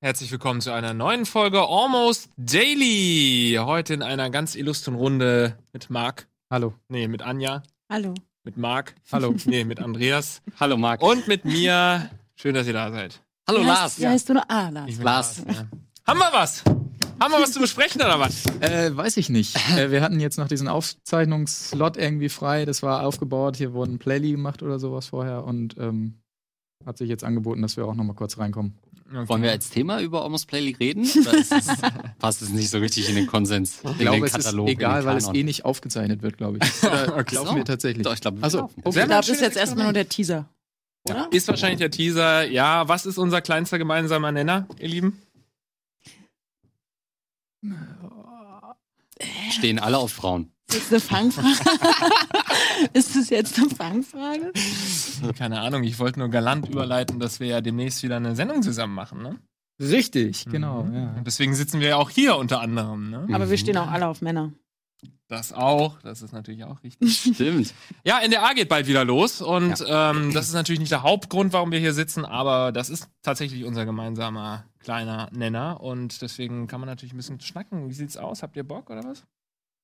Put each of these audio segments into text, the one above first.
Herzlich willkommen zu einer neuen Folge Almost Daily. Heute in einer ganz illustren Runde mit Marc. Hallo. Nee, mit Anja. Hallo. Mit Marc. Hallo. Nee, mit Andreas. Hallo Marc. Und mit mir. Schön, dass ihr da seid. Hallo Wie Lars. heißt, wie heißt du noch? Ah, Lars. Ich bin Lars. Ja. Haben wir was? Haben wir was zu besprechen oder was? Äh, weiß ich nicht. äh, wir hatten jetzt noch diesen Aufzeichnungsslot irgendwie frei. Das war aufgebaut. Hier wurden Playly gemacht oder sowas vorher und ähm, hat sich jetzt angeboten, dass wir auch noch mal kurz reinkommen. Wollen wir als Thema über Almost Playly reden? Oder ist es, passt es nicht so richtig in den Konsens? Ich glaube, es ist egal, weil es eh nicht aufgezeichnet wird, glaube ich. Oder Okay. glauben So. wir tatsächlich. Doch, ich glaube, Also, wir okay. Ich glaube, das ist jetzt erstmal nur der Teaser. Oder? Ist wahrscheinlich der Teaser. Ja, was ist unser kleinster gemeinsamer Nenner, ihr Lieben? Stehen alle auf Frauen. Ist das eine Fangfrage? ist das jetzt eine Fangfrage? Keine Ahnung, ich wollte nur galant überleiten, dass wir ja demnächst wieder eine Sendung zusammen machen, ne? Richtig, genau. Mhm. Ja. Deswegen sitzen wir ja auch hier unter anderem, ne? Aber wir stehen auch alle auf Männer. Das auch, das ist natürlich auch richtig. Stimmt. Ja, NDA geht bald wieder los und ähm, das ist natürlich nicht der Hauptgrund, warum wir hier sitzen, aber das ist tatsächlich unser gemeinsamer kleiner Nenner und deswegen kann man natürlich ein bisschen schnacken. Wie sieht's aus? Habt ihr Bock oder was?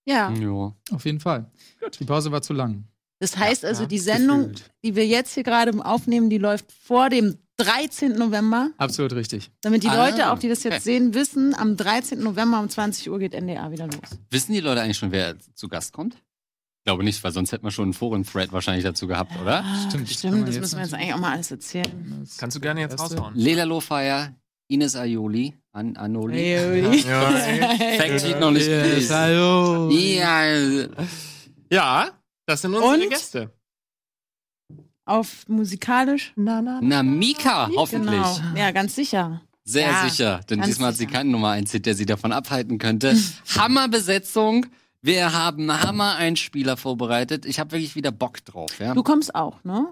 Ja. Ja. Auf jeden Fall. Gut. Die Pause war zu lang. Das heißt also, ja, die Sendung, gefühlt. die wir jetzt hier gerade aufnehmen, die läuft vor dem 13. November. Absolut richtig. Damit die Ah, Leute, auch die das jetzt okay. sehen, wissen, am 13. November um 20 Uhr geht NDA wieder los. Wissen die Leute eigentlich schon, wer zu Gast kommt? Ich glaube nicht, weil sonst hätten wir schon einen Foren-Thread wahrscheinlich dazu gehabt, oder? Stimmt, Ah, man Stimmt, das müssen wir jetzt eigentlich auch mal alles erzählen. Das Kannst du gerne jetzt Erste. raushauen. Lela Lofire, Ines Ayoli, An Anoli. Hey, Ja, Fact-Sheet noch nicht. Ja, ja, das sind unsere Und? Gäste. Auf musikalisch? Na, na, na Mika, hoffentlich. Genau. Ja, ganz sicher. Sehr Ja, sicher, denn diesmal hat sie sicher. keinen Nummer 1 Hit, der sie davon abhalten könnte. Hammerbesetzung. Wir haben Hammer-Einspieler vorbereitet. Ich habe wirklich wieder Bock drauf. Ja? Du kommst auch, ne?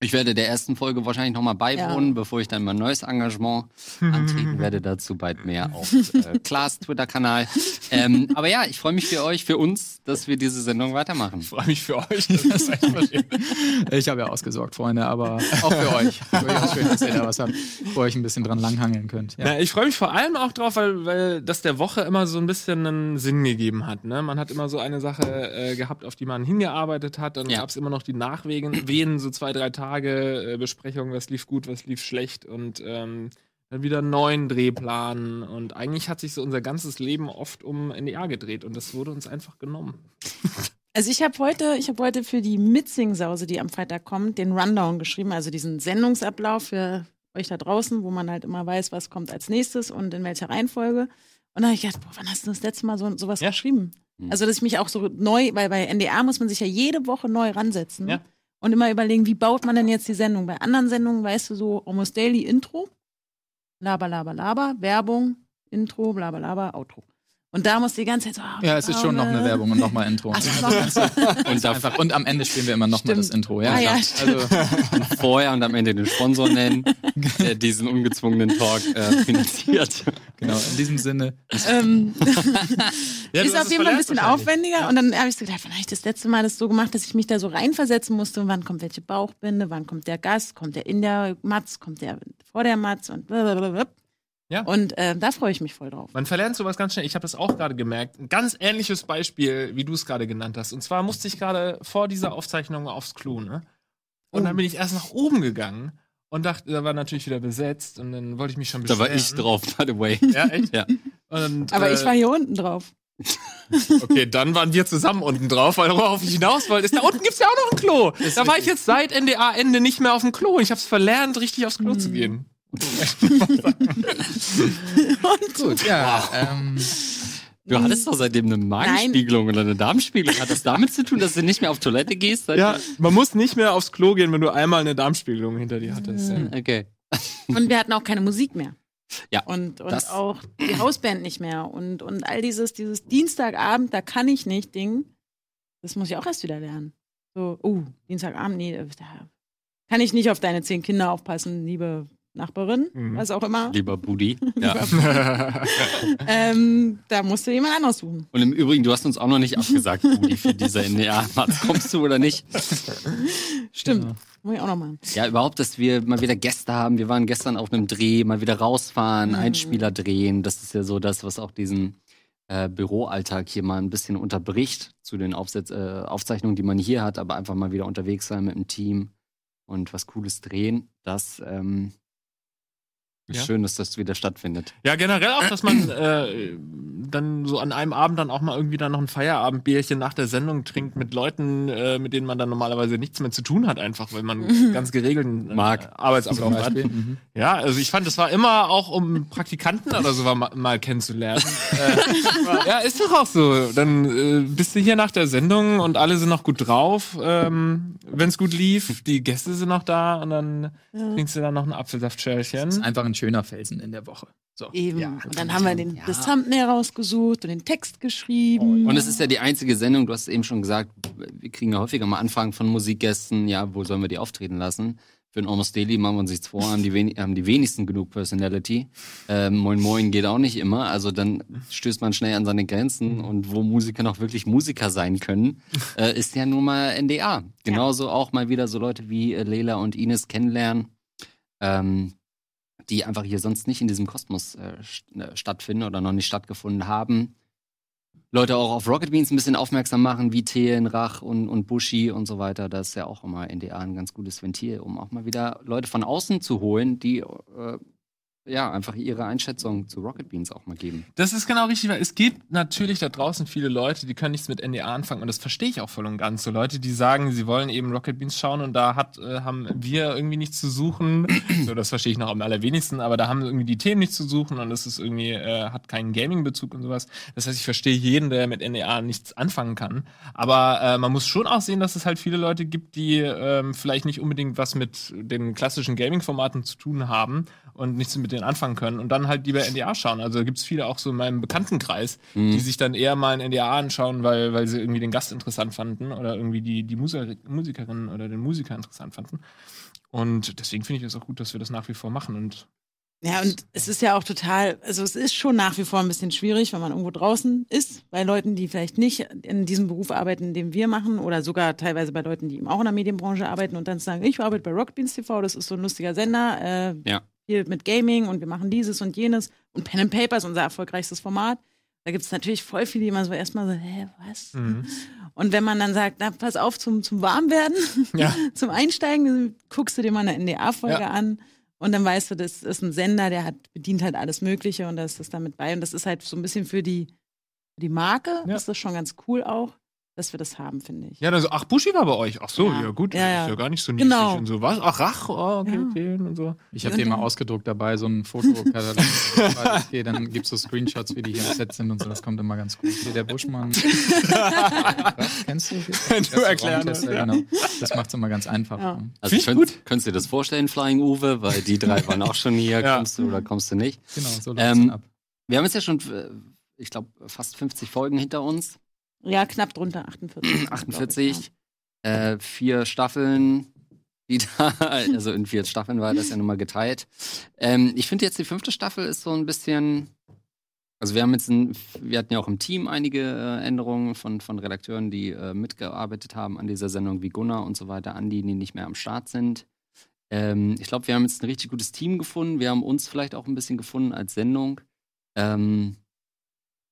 Ich werde der ersten Folge wahrscheinlich nochmal beiwohnen, bevor ich dann mein neues Engagement antreten werde. Dazu bald mehr auf äh, Klaas Twitter-Kanal. Ähm, aber ja, ich freue mich für euch, für uns, dass wir diese Sendung weitermachen. Ich freue mich für euch. Das. Ich habe ja ausgesorgt, Freunde, aber auch für euch. Durchaus schön, dass ihr da was habt, wo ihr euch ein bisschen dran langhangeln könnt. Ja. Na, ich freue mich vor allem auch drauf, weil, weil das der Woche immer so ein bisschen einen Sinn gegeben hat. Ne? Man hat immer so eine Sache äh, gehabt, auf die man hingearbeitet hat. Dann Ja. gab es immer noch die Nachwehen, Wehen, so zwei, drei Tage äh, Besprechungen, was lief gut, was lief schlecht und ähm, dann wieder einen neuen Drehplan. Und eigentlich hat sich so unser ganzes Leben oft um NDA gedreht und das wurde uns einfach genommen. Also ich habe heute, ich habe heute für die Mitsing-Sause, die am Freitag kommt, den Rundown geschrieben, also diesen Sendungsablauf für euch da draußen, wo man halt immer weiß, was kommt als nächstes und in welcher Reihenfolge. Und dann habe ich gedacht, boah, wann hast du das letzte Mal so sowas Ja. geschrieben? Mhm. Also, dass ich mich auch so neu, weil bei NDR muss man sich ja jede Woche neu ransetzen Ja. Und immer überlegen, wie baut man denn jetzt die Sendung? Bei anderen Sendungen weißt du so, Almost Daily Intro, Laber, Laber, Laber, Werbung, Intro, Laber, Laber, Outro. Und da muss die ganze Zeit so, ah, Ja, es ist schon noch eine. Werbung und nochmal Intro. Ach, ist noch Und Einfach, und am Ende spielen wir immer nochmal das. Intro. Ja, Ah, ja, klar. also, vorher und am Ende den Sponsor nennen, der diesen ungezwungenen Talk äh, finanziert. genau, in diesem Sinne. ähm, Ja, ist auf jeden Fall ein bisschen aufwendiger. Und dann habe ich so gedacht, wann habe ich das letzte Mal das so gemacht, dass ich mich da so reinversetzen musste. Und wann kommt welche Bauchbinde, wann kommt der Gast, kommt der in der Matz, kommt der vor der Matz und blablabla. Ja. Und äh, da freue ich mich voll drauf. Man verlernt sowas ganz schnell. Ich habe das auch gerade gemerkt. Ein ganz ähnliches Beispiel, wie du es gerade genannt hast. Und zwar musste ich gerade vor dieser Aufzeichnung aufs Klo, ne? Und Oh. dann bin ich erst nach oben gegangen und dachte, da war natürlich wieder besetzt und dann wollte ich mich schon Da beschweren. war ich drauf, by the way. Ja, echt? Ja. Und, Aber äh, ich war hier unten drauf. Okay, dann waren wir zusammen unten drauf, weil worauf ich hinaus wollte, ist, da unten gibt's ja auch noch ein Klo. Da war ich jetzt seit NDA-Ende nicht mehr auf dem Klo. Ich habe es verlernt, richtig aufs Klo Hm. zu gehen. Gut, ja. Ähm, Du hattest doch seitdem eine Magenspiegelung oder eine Darmspiegelung. Hat das damit zu tun, dass du nicht mehr auf Toilette gehst? Ja, man muss nicht mehr aufs Klo gehen, wenn du einmal eine Darmspiegelung hinter dir hattest. Ja. Okay. Und wir hatten auch keine Musik mehr. Ja, Und, und das- auch die Hausband nicht mehr. Und, und all dieses, dieses Dienstagabend, da kann ich nicht Ding. Das muss ich auch erst wieder lernen. So, oh, Dienstagabend, nee, da kann ich nicht auf deine zehn Kinder aufpassen, liebe Nachbarin, mhm. was auch immer. Lieber Budi. Ja. ähm, da musst du jemand anders suchen. Und im Übrigen, du hast uns auch noch nicht abgesagt, Budi, für diese NDA. Mats, kommst du oder nicht? Stimmt. Ja. Muss ich auch noch machen. Ja, überhaupt, dass wir mal wieder Gäste haben. Wir waren gestern auf einem Dreh, mal wieder rausfahren, mhm. Einspieler drehen. Das ist ja so das, was auch diesen äh, Büroalltag hier mal ein bisschen unterbricht zu den Aufsetz äh, Aufzeichnungen, die man hier hat, aber einfach mal wieder unterwegs sein mit dem Team und was Cooles drehen. Das ähm, ja. Schön, dass das wieder stattfindet. Ja, generell auch, dass man äh, dann so an einem Abend dann auch mal irgendwie dann noch ein Feierabendbierchen nach der Sendung trinkt mit Leuten, äh, mit denen man dann normalerweise nichts mehr zu tun hat, einfach weil man mhm. ganz geregelten äh, Mag. Arbeitsablauf hat. Mhm. Ja, also ich fand, das war immer auch, um Praktikanten oder so mal, mal kennenzulernen. äh, ja, ist doch auch so. Dann äh, bist du hier nach der Sendung und alle sind noch gut drauf, ähm, wenn es gut lief. Die Gäste sind noch da und dann ja. trinkst du dann noch ein Apfelsaftschälchen. Das ist einfach ein schöner Felsen in der Woche. So. Eben. Ja, und dann haben wir den, ja. das Thumbnail rausgesucht und den Text geschrieben. Und es ist ja die einzige Sendung, du hast es eben schon gesagt, wir kriegen ja häufiger mal Anfragen von Musikgästen, ja, wo sollen wir die auftreten lassen? Für ein Almost Daily machen wir uns nichts vor, haben die, wen haben die wenigsten genug Personality. Ähm, Moin Moin geht auch nicht immer, also dann stößt man schnell an seine Grenzen und wo Musiker noch wirklich Musiker sein können, äh, ist ja nun mal NDA. Genauso ja. auch mal wieder so Leute wie äh, Leila und Ines kennenlernen. Ähm, die einfach hier sonst nicht in diesem Kosmos äh, äh, stattfinden oder noch nicht stattgefunden haben. Leute auch auf Rocket Beans ein bisschen aufmerksam machen, wie Thien, Rach und, und Bushi und so weiter. Das ist ja auch immer NDA ein ganz gutes Ventil, um auch mal wieder Leute von außen zu holen, die äh, ja, einfach ihre Einschätzung zu Rocket Beans auch mal geben. Das ist genau richtig, weil es gibt natürlich da draußen viele Leute, die können nichts mit NDA anfangen und das verstehe ich auch voll und ganz. So Leute, die sagen, sie wollen eben Rocket Beans schauen und da hat, äh, haben wir irgendwie nichts zu suchen. so, das verstehe ich noch am allerwenigsten, aber da haben irgendwie die Themen nichts zu suchen und es ist irgendwie, äh, hat keinen Gaming-Bezug und sowas. Das heißt, ich verstehe jeden, der mit NDA nichts anfangen kann. Aber äh, man muss schon auch sehen, dass es halt viele Leute gibt, die ähm, vielleicht nicht unbedingt was mit den klassischen Gaming-Formaten zu tun haben und nichts mit den anfangen können und dann halt lieber NDA schauen. Also gibt es viele auch so in meinem Bekanntenkreis, mhm. die sich dann eher mal ein NDA anschauen, weil, weil sie irgendwie den Gast interessant fanden oder irgendwie die, die Musikerin oder den Musiker interessant fanden. Und deswegen finde ich es auch gut, dass wir das nach wie vor machen und ja, und es ist ja auch total, also es ist schon nach wie vor ein bisschen schwierig, wenn man irgendwo draußen ist, bei Leuten, die vielleicht nicht in diesem Beruf arbeiten, den wir machen, oder sogar teilweise bei Leuten, die eben auch in der Medienbranche arbeiten und dann sagen, ich arbeite bei Rockbeans TV, das ist so ein lustiger Sender, äh, ja viel mit Gaming und wir machen dieses und jenes. Und Pen and Paper ist unser erfolgreichstes Format. Da gibt es natürlich voll viele, die immer so erstmal so, hä, was? Mhm. Und wenn man dann sagt, na, pass auf zum, zum Warmwerden, ja. zum Einsteigen, guckst du dir mal eine NDA-Folge ja. an und dann weißt du, das ist ein Sender, der hat, bedient halt alles Mögliche und da ist das damit bei. Und das ist halt so ein bisschen für die, für die Marke, ja. ist das schon ganz cool auch dass wir das haben, finde ich. Ja, dann so, ach, Buschi war bei euch. Ach so, ja, ja gut, ja, ja. ist ja gar nicht so niedlich genau. und so. Was? Ach, Rach, oh, okay, okay und so. Ich habe den mal ausgedruckt dabei, so ein Fotokatalog. okay, dann gibt es so Screenshots, wie die hier im Set sind und so. Das kommt immer ganz gut. Hier der Buschmann. Was, kennst du? Du erklärst. Ja. Genau. Das macht es immer ganz einfach. Ja. Also könnt, gut. könntest du dir das vorstellen, Flying Uwe? Weil die drei waren auch schon hier. Kommst du oder kommst du nicht? Genau, so läuft ähm, ab. Wir haben jetzt ja schon, äh, ich glaube, fast 50 Folgen hinter uns. Ja, knapp drunter, 48. 48, ich, ja. äh, vier Staffeln, die da, also in vier Staffeln war das ja nun mal geteilt. Ähm, ich finde jetzt die fünfte Staffel ist so ein bisschen, also wir haben jetzt, ein, wir hatten ja auch im Team einige äh, Änderungen von, von Redakteuren, die äh, mitgearbeitet haben an dieser Sendung, wie Gunnar und so weiter, Andi, die nicht mehr am Start sind. Ähm, ich glaube, wir haben jetzt ein richtig gutes Team gefunden. Wir haben uns vielleicht auch ein bisschen gefunden als Sendung. Ähm,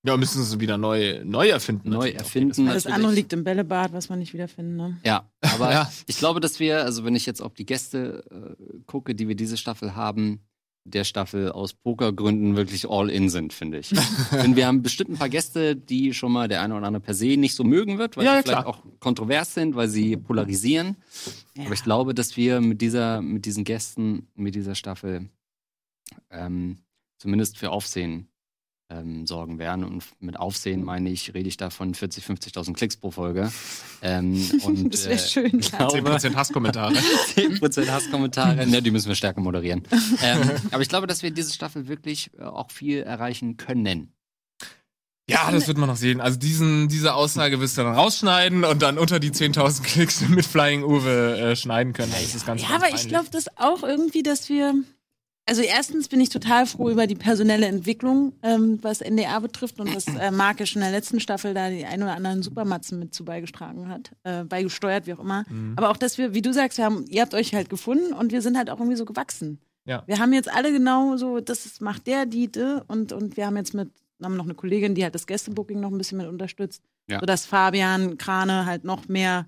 ja, müssen sie wieder neu, neu erfinden. Neu erfinden. Das andere liegt im Bällebad, was man nicht wiederfinden. Ne? Ja, aber ja. ich glaube, dass wir, also wenn ich jetzt auf die Gäste äh, gucke, die wir diese Staffel haben, der Staffel aus Pokergründen wirklich all in sind, finde ich. Denn wir haben bestimmt ein paar Gäste, die schon mal der eine oder andere per se nicht so mögen wird, weil ja, sie vielleicht klar. auch kontrovers sind, weil sie polarisieren. Ja. Aber ich glaube, dass wir mit dieser, mit diesen Gästen, mit dieser Staffel ähm, zumindest für Aufsehen ähm, sorgen werden. Und mit Aufsehen meine ich, rede ich da von 40, 50.000 Klicks pro Folge. Ähm, und, das wäre äh, schön. Glaube, 10% Hasskommentare. 10% Hasskommentare, ne, die müssen wir stärker moderieren. ähm, aber ich glaube, dass wir diese Staffel wirklich äh, auch viel erreichen können. Ja, das wird man noch sehen. Also diesen, diese Aussage wirst du dann rausschneiden und dann unter die 10.000 Klicks mit Flying Uwe äh, schneiden können. Das ist ganz, ja, ganz aber ich glaube das auch irgendwie, dass wir Also erstens bin ich total froh über die personelle Entwicklung, ähm, was NDR betrifft und dass äh, Markisch in der letzten Staffel da die ein oder anderen Supermatzen mit zu beigetragen hat, äh, beigesteuert, wie auch immer. Mhm. Aber auch, dass wir, wie du sagst, wir haben, ihr habt euch halt gefunden und wir sind halt auch irgendwie so gewachsen. Ja. Wir haben jetzt alle genau so, das macht der, die, die und, und wir haben jetzt mit, haben noch eine Kollegin, die halt das Gästebooking noch ein bisschen mit unterstützt, ja. sodass Fabian Krane halt noch mehr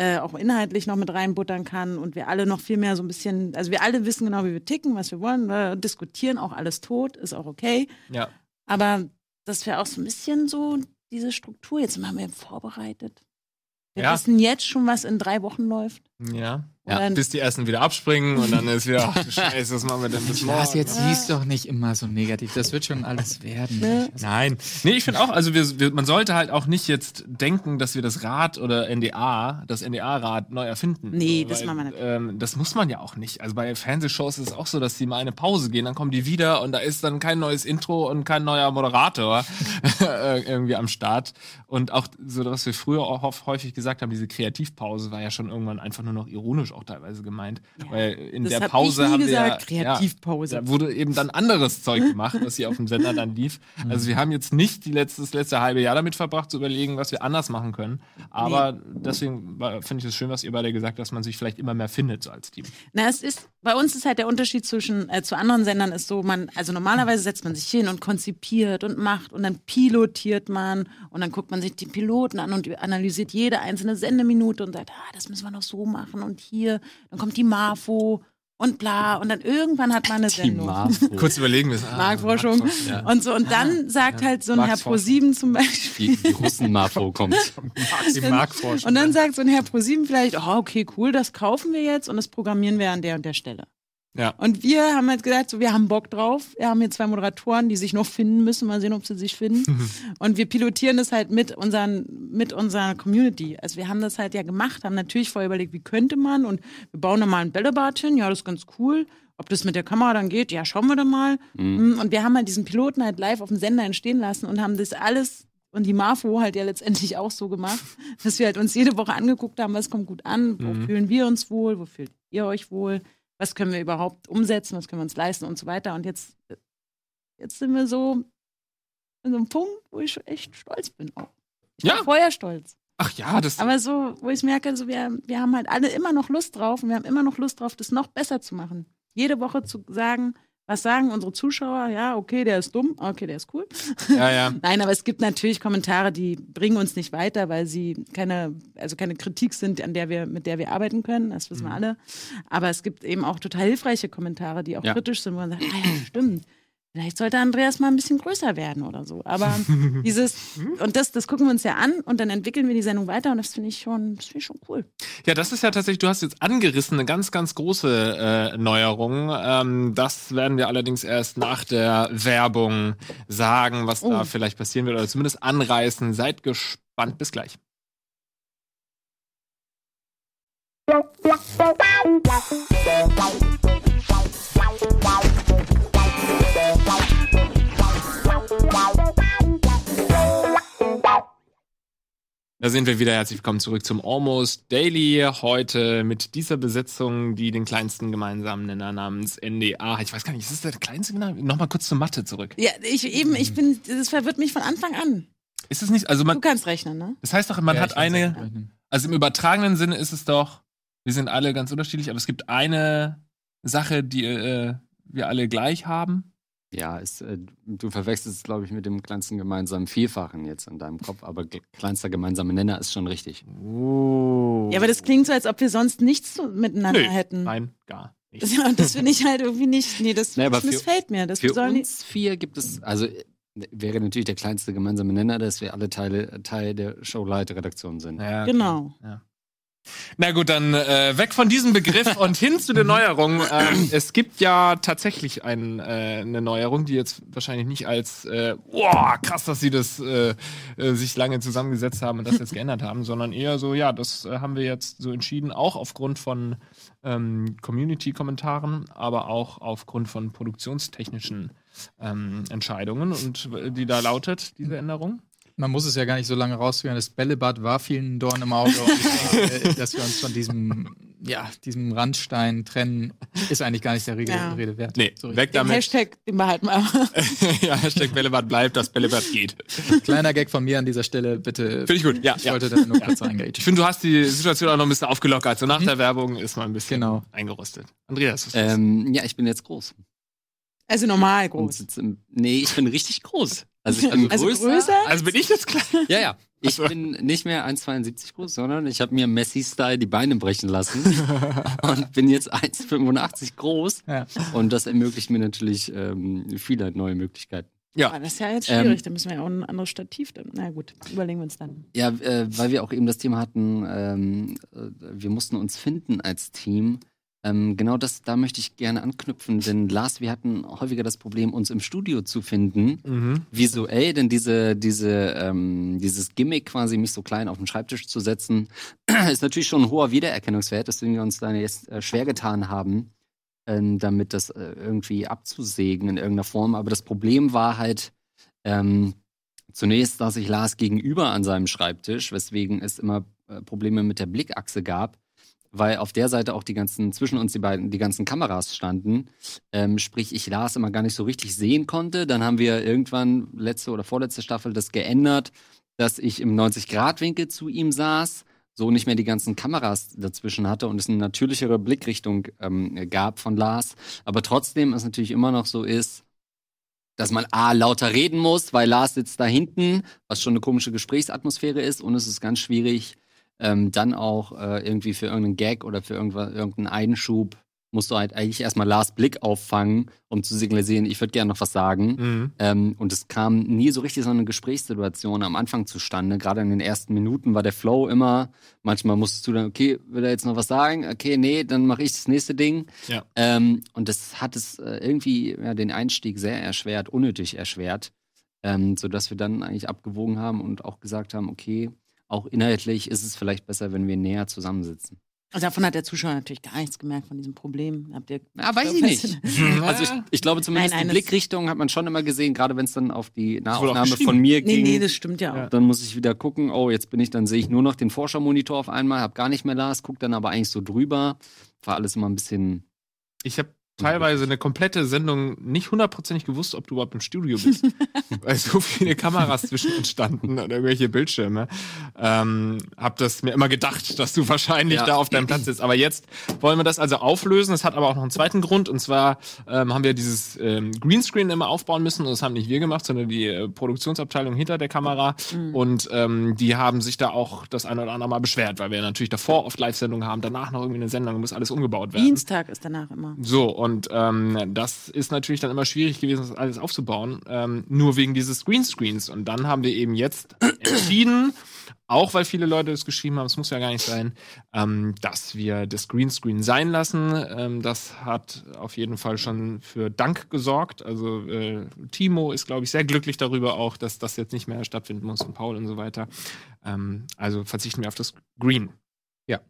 äh, auch inhaltlich noch mit reinbuttern kann und wir alle noch viel mehr so ein bisschen, also wir alle wissen genau, wie wir ticken, was wir wollen, wir diskutieren auch alles tot, ist auch okay. Ja. Aber dass wir auch so ein bisschen so diese Struktur, jetzt haben wir vorbereitet. Wir ja. wissen jetzt schon, was in drei Wochen läuft. Ja. Ja. Bis die ersten wieder abspringen und dann ist wieder, ach du Scheiße, was machen wir denn bis morgen? Das jetzt ja. siehst doch nicht immer so negativ. Das wird schon alles werden. Ne? Nein. Nee, ich finde auch, also wir, wir, man sollte halt auch nicht jetzt denken, dass wir das Rad oder NDA, das NDA-Rad neu erfinden. Nee, so, das machen wir nicht. Ähm, das muss man ja auch nicht. Also bei Fernsehshows ist es auch so, dass die mal eine Pause gehen, dann kommen die wieder und da ist dann kein neues Intro und kein neuer Moderator äh, irgendwie am Start. Und auch so, was wir früher auch häufig gesagt haben, diese Kreativpause war ja schon irgendwann einfach nur noch ironisch auch teilweise gemeint. Ja. Weil in das der hab Pause haben gesagt, wir. Kreativpause. Ja, da wurde eben dann anderes Zeug gemacht, was hier auf dem Sender dann lief. Mhm. Also wir haben jetzt nicht die letzte, das letzte halbe Jahr damit verbracht, zu überlegen, was wir anders machen können. Aber nee. deswegen finde ich es schön, was ihr beide gesagt habt, dass man sich vielleicht immer mehr findet so als Team. Na, es ist, bei uns ist halt der Unterschied zwischen, äh, zu anderen Sendern ist so, man, also normalerweise setzt man sich hin und konzipiert und macht und dann pilotiert man und dann guckt man sich die Piloten an und analysiert jede einzelne Sendeminute und sagt, ah, das müssen wir noch so machen und hier dann kommt die Marfo und bla. Und dann irgendwann hat man eine Sendung. Kurz überlegen müssen. Ah, Marktforschung. Ja. Und so. Und dann sagt ja. halt so ein Herr Pro7 zum Beispiel. Die, die Russen-Marfo kommt. die Marktforschung. Und dann sagt so ein Herr Pro7 vielleicht, oh, okay, cool, das kaufen wir jetzt und das programmieren wir an der und der Stelle. Ja. Und wir haben halt gesagt, so, wir haben Bock drauf. Wir haben hier zwei Moderatoren, die sich noch finden müssen. Mal sehen, ob sie sich finden. und wir pilotieren das halt mit unseren, mit unserer Community. Also wir haben das halt ja gemacht, haben natürlich vorher überlegt, wie könnte man und wir bauen da mal ein Bällebad hin. Ja, das ist ganz cool. Ob das mit der Kamera dann geht, ja, schauen wir dann mal. Mhm. Und wir haben halt diesen Piloten halt live auf dem Sender entstehen lassen und haben das alles und die Marfo halt ja letztendlich auch so gemacht, dass wir halt uns jede Woche angeguckt haben, was kommt gut an, wo mhm. fühlen wir uns wohl, wo fühlt ihr euch wohl was können wir überhaupt umsetzen, was können wir uns leisten und so weiter. Und jetzt, jetzt sind wir so an so einem Punkt, wo ich echt stolz bin auch. Ich ja. war vorher stolz. Ach ja, das. Aber so, wo ich merke, so wir, wir haben halt alle immer noch Lust drauf und wir haben immer noch Lust drauf, das noch besser zu machen. Jede Woche zu sagen, was sagen unsere Zuschauer? Ja, okay, der ist dumm, okay, der ist cool. Ja, ja. Nein, aber es gibt natürlich Kommentare, die bringen uns nicht weiter, weil sie keine, also keine Kritik sind, an der wir, mit der wir arbeiten können. Das wissen mhm. wir alle. Aber es gibt eben auch total hilfreiche Kommentare, die auch ja. kritisch sind, wo man sagt, ah ja, stimmt. Vielleicht sollte Andreas mal ein bisschen größer werden oder so. Aber dieses, und das, das gucken wir uns ja an und dann entwickeln wir die Sendung weiter und das finde ich schon, das finde ich schon cool. Ja, das ist ja tatsächlich, du hast jetzt angerissen, eine ganz, ganz große äh, Neuerung. Ähm, das werden wir allerdings erst nach der Werbung sagen, was oh. da vielleicht passieren wird oder zumindest anreißen. Seid gespannt. Bis gleich. Da sind wir wieder. Herzlich willkommen zurück zum Almost Daily. Heute mit dieser Besetzung, die den kleinsten gemeinsamen Nenner namens NDA. Ich weiß gar nicht, ist das der kleinste? Nochmal kurz zur Mathe zurück. Ja, ich eben, ich bin, das verwirrt mich von Anfang an. Ist es nicht, also man. Du kannst rechnen, ne? Das heißt doch, man ja, hat eine, also im übertragenen Sinne ist es doch, wir sind alle ganz unterschiedlich, aber es gibt eine Sache, die äh, wir alle gleich haben. Ja, ist, äh, du verwechselst es, glaube ich, mit dem kleinsten gemeinsamen Vielfachen jetzt in deinem Kopf, aber kleinster gemeinsamer Nenner ist schon richtig. Oh. Ja, aber das klingt so, als ob wir sonst nichts miteinander Nö, hätten. Nein, gar nicht. Das, das finde ich halt irgendwie nicht. Nee, das, nee, das missfällt mir. Das für uns vier gibt es, also wäre natürlich der kleinste gemeinsame Nenner, dass wir alle Teile, Teil der Showleiter-Redaktion sind. Ja, genau. Ja. Na gut, dann äh, weg von diesem Begriff und hin zu den Neuerungen. Ähm, es gibt ja tatsächlich ein, äh, eine Neuerung, die jetzt wahrscheinlich nicht als äh, boah, krass, dass sie das äh, äh, sich lange zusammengesetzt haben und das jetzt geändert haben, sondern eher so, ja, das äh, haben wir jetzt so entschieden, auch aufgrund von ähm, Community-Kommentaren, aber auch aufgrund von produktionstechnischen ähm, Entscheidungen und äh, die da lautet, diese Änderung. Man muss es ja gar nicht so lange rausführen. Das Bällebad war vielen Dorn im Auge. und ich denke, dass wir uns von diesem ja, diesem Randstein trennen, ist eigentlich gar nicht der Rede, Ja. Rede wert. Nee, So weg Den damit. Hashtag, den behalten wir. ja, Hashtag Bällebad bleibt, das Bällebad geht. Kleiner Gag von mir an dieser Stelle, bitte. Finde ich gut, ja. Ich ja. wollte da nur kurz Ich reingehen. finde, du hast die Situation auch noch ein bisschen aufgelockert. So nach der Werbung ist man ein bisschen Genau. eingerostet. Andreas, was Ähm, ja, ich bin jetzt groß. Also normal groß. nee, ich bin richtig groß. Also ich bin Also größer. größer? Also bin ich jetzt klein? Ja, ja. Ich Ach so. bin nicht mehr 1,72 groß, sondern ich habe mir Messi-Style die Beine brechen lassen und bin jetzt 1,85 groß. Ja. Und das ermöglicht mir natürlich ähm, viele neue Möglichkeiten. Ja. Ah, das ist ja jetzt Ähm, schwierig, da müssen wir ja auch ein anderes Stativ dann. Na gut, überlegen wir uns dann. Ja, äh, weil wir auch eben das Thema hatten, ähm, äh, wir mussten uns finden als Team. Ähm, genau das, da möchte ich gerne anknüpfen, denn Lars, wir hatten häufiger das Problem, uns im Studio zu finden. Mhm. visuell, denn diese, diese, ähm, dieses Gimmick quasi, mich so klein auf den Schreibtisch zu setzen, ist natürlich schon ein hoher Wiedererkennungswert, deswegen wir uns da jetzt äh, schwer getan haben, ähm, damit das äh, irgendwie abzusägen in irgendeiner Form. Aber das Problem war halt, ähm, zunächst saß ich Lars gegenüber an seinem Schreibtisch, weswegen es immer äh, Probleme mit der Blickachse gab. Weil auf der Seite auch die ganzen, zwischen uns die beiden, die ganzen Kameras standen. Ähm, sprich, ich Lars immer gar nicht so richtig sehen konnte. Dann haben wir irgendwann letzte oder vorletzte Staffel das geändert, dass ich im 90-Grad-Winkel zu ihm saß, so nicht mehr die ganzen Kameras dazwischen hatte und es eine natürlichere Blickrichtung ähm, gab von Lars. Aber trotzdem es natürlich immer noch so ist, dass man A, lauter reden muss, weil Lars sitzt da hinten, was schon eine komische Gesprächsatmosphäre ist und es ist ganz schwierig, ähm, dann auch äh, irgendwie für irgendeinen Gag oder für irgendeinen Einschub musst du halt eigentlich erstmal Lars Blick auffangen, um zu signalisieren, ich würde gerne noch was sagen. Mhm. Ähm, und es kam nie so richtig so eine Gesprächssituation am Anfang zustande. Gerade in den ersten Minuten war der Flow immer. Manchmal musstest du dann, okay, will er jetzt noch was sagen? Okay, nee, dann mache ich das nächste Ding. Ja. Ähm, und das hat es äh, irgendwie ja, den Einstieg sehr erschwert, unnötig erschwert. Ähm, sodass wir dann eigentlich abgewogen haben und auch gesagt haben, okay, auch inhaltlich ist es vielleicht besser, wenn wir näher zusammensitzen. Also davon hat der Zuschauer natürlich gar nichts gemerkt von diesem Problem. Habt ihr Ja, weiß ich nicht. Also ich, ich glaube zumindest Nein, nein, die Blickrichtung hat man schon immer gesehen, gerade wenn es dann auf die Nahaufnahme von mir Nee, ging. nee, das stimmt ja auch. Dann muss ich wieder gucken, oh, jetzt bin ich, dann sehe ich nur noch den Forschermonitor auf einmal, habe gar nicht mehr Lars, guck dann aber eigentlich so drüber. War alles immer ein bisschen. Ich habe teilweise eine komplette Sendung nicht hundertprozentig gewusst, ob du überhaupt im Studio bist. weil so viele Kameras zwischen uns standen und irgendwelche Bildschirme. Ähm, hab das mir immer gedacht, dass du wahrscheinlich Ja. da auf deinem Platz sitzt. Aber jetzt wollen wir das also auflösen. Es hat aber auch noch einen zweiten Grund. Und zwar ähm, haben wir dieses ähm, Greenscreen immer aufbauen müssen. Und das haben nicht wir gemacht, sondern die äh, Produktionsabteilung hinter der Kamera. Und ähm, die haben sich da auch das eine oder andere Mal beschwert, weil wir natürlich davor oft Live-Sendungen haben, danach noch irgendwie eine Sendung, muss alles umgebaut werden. Dienstag ist danach immer. So, und ähm, das ist natürlich dann immer schwierig gewesen, das alles aufzubauen, ähm, nur wegen dieses Greenscreens. Und dann haben wir eben jetzt entschieden, auch weil viele Leute es geschrieben haben, es muss ja gar nicht sein, ähm, dass wir das Greenscreen sein lassen. Ähm, das hat auf jeden Fall schon für Dank gesorgt. Also äh, Timo ist, glaube ich, sehr glücklich darüber auch, dass das jetzt nicht mehr stattfinden muss und Paul und so weiter. Ähm, also verzichten wir auf das Green. Ja.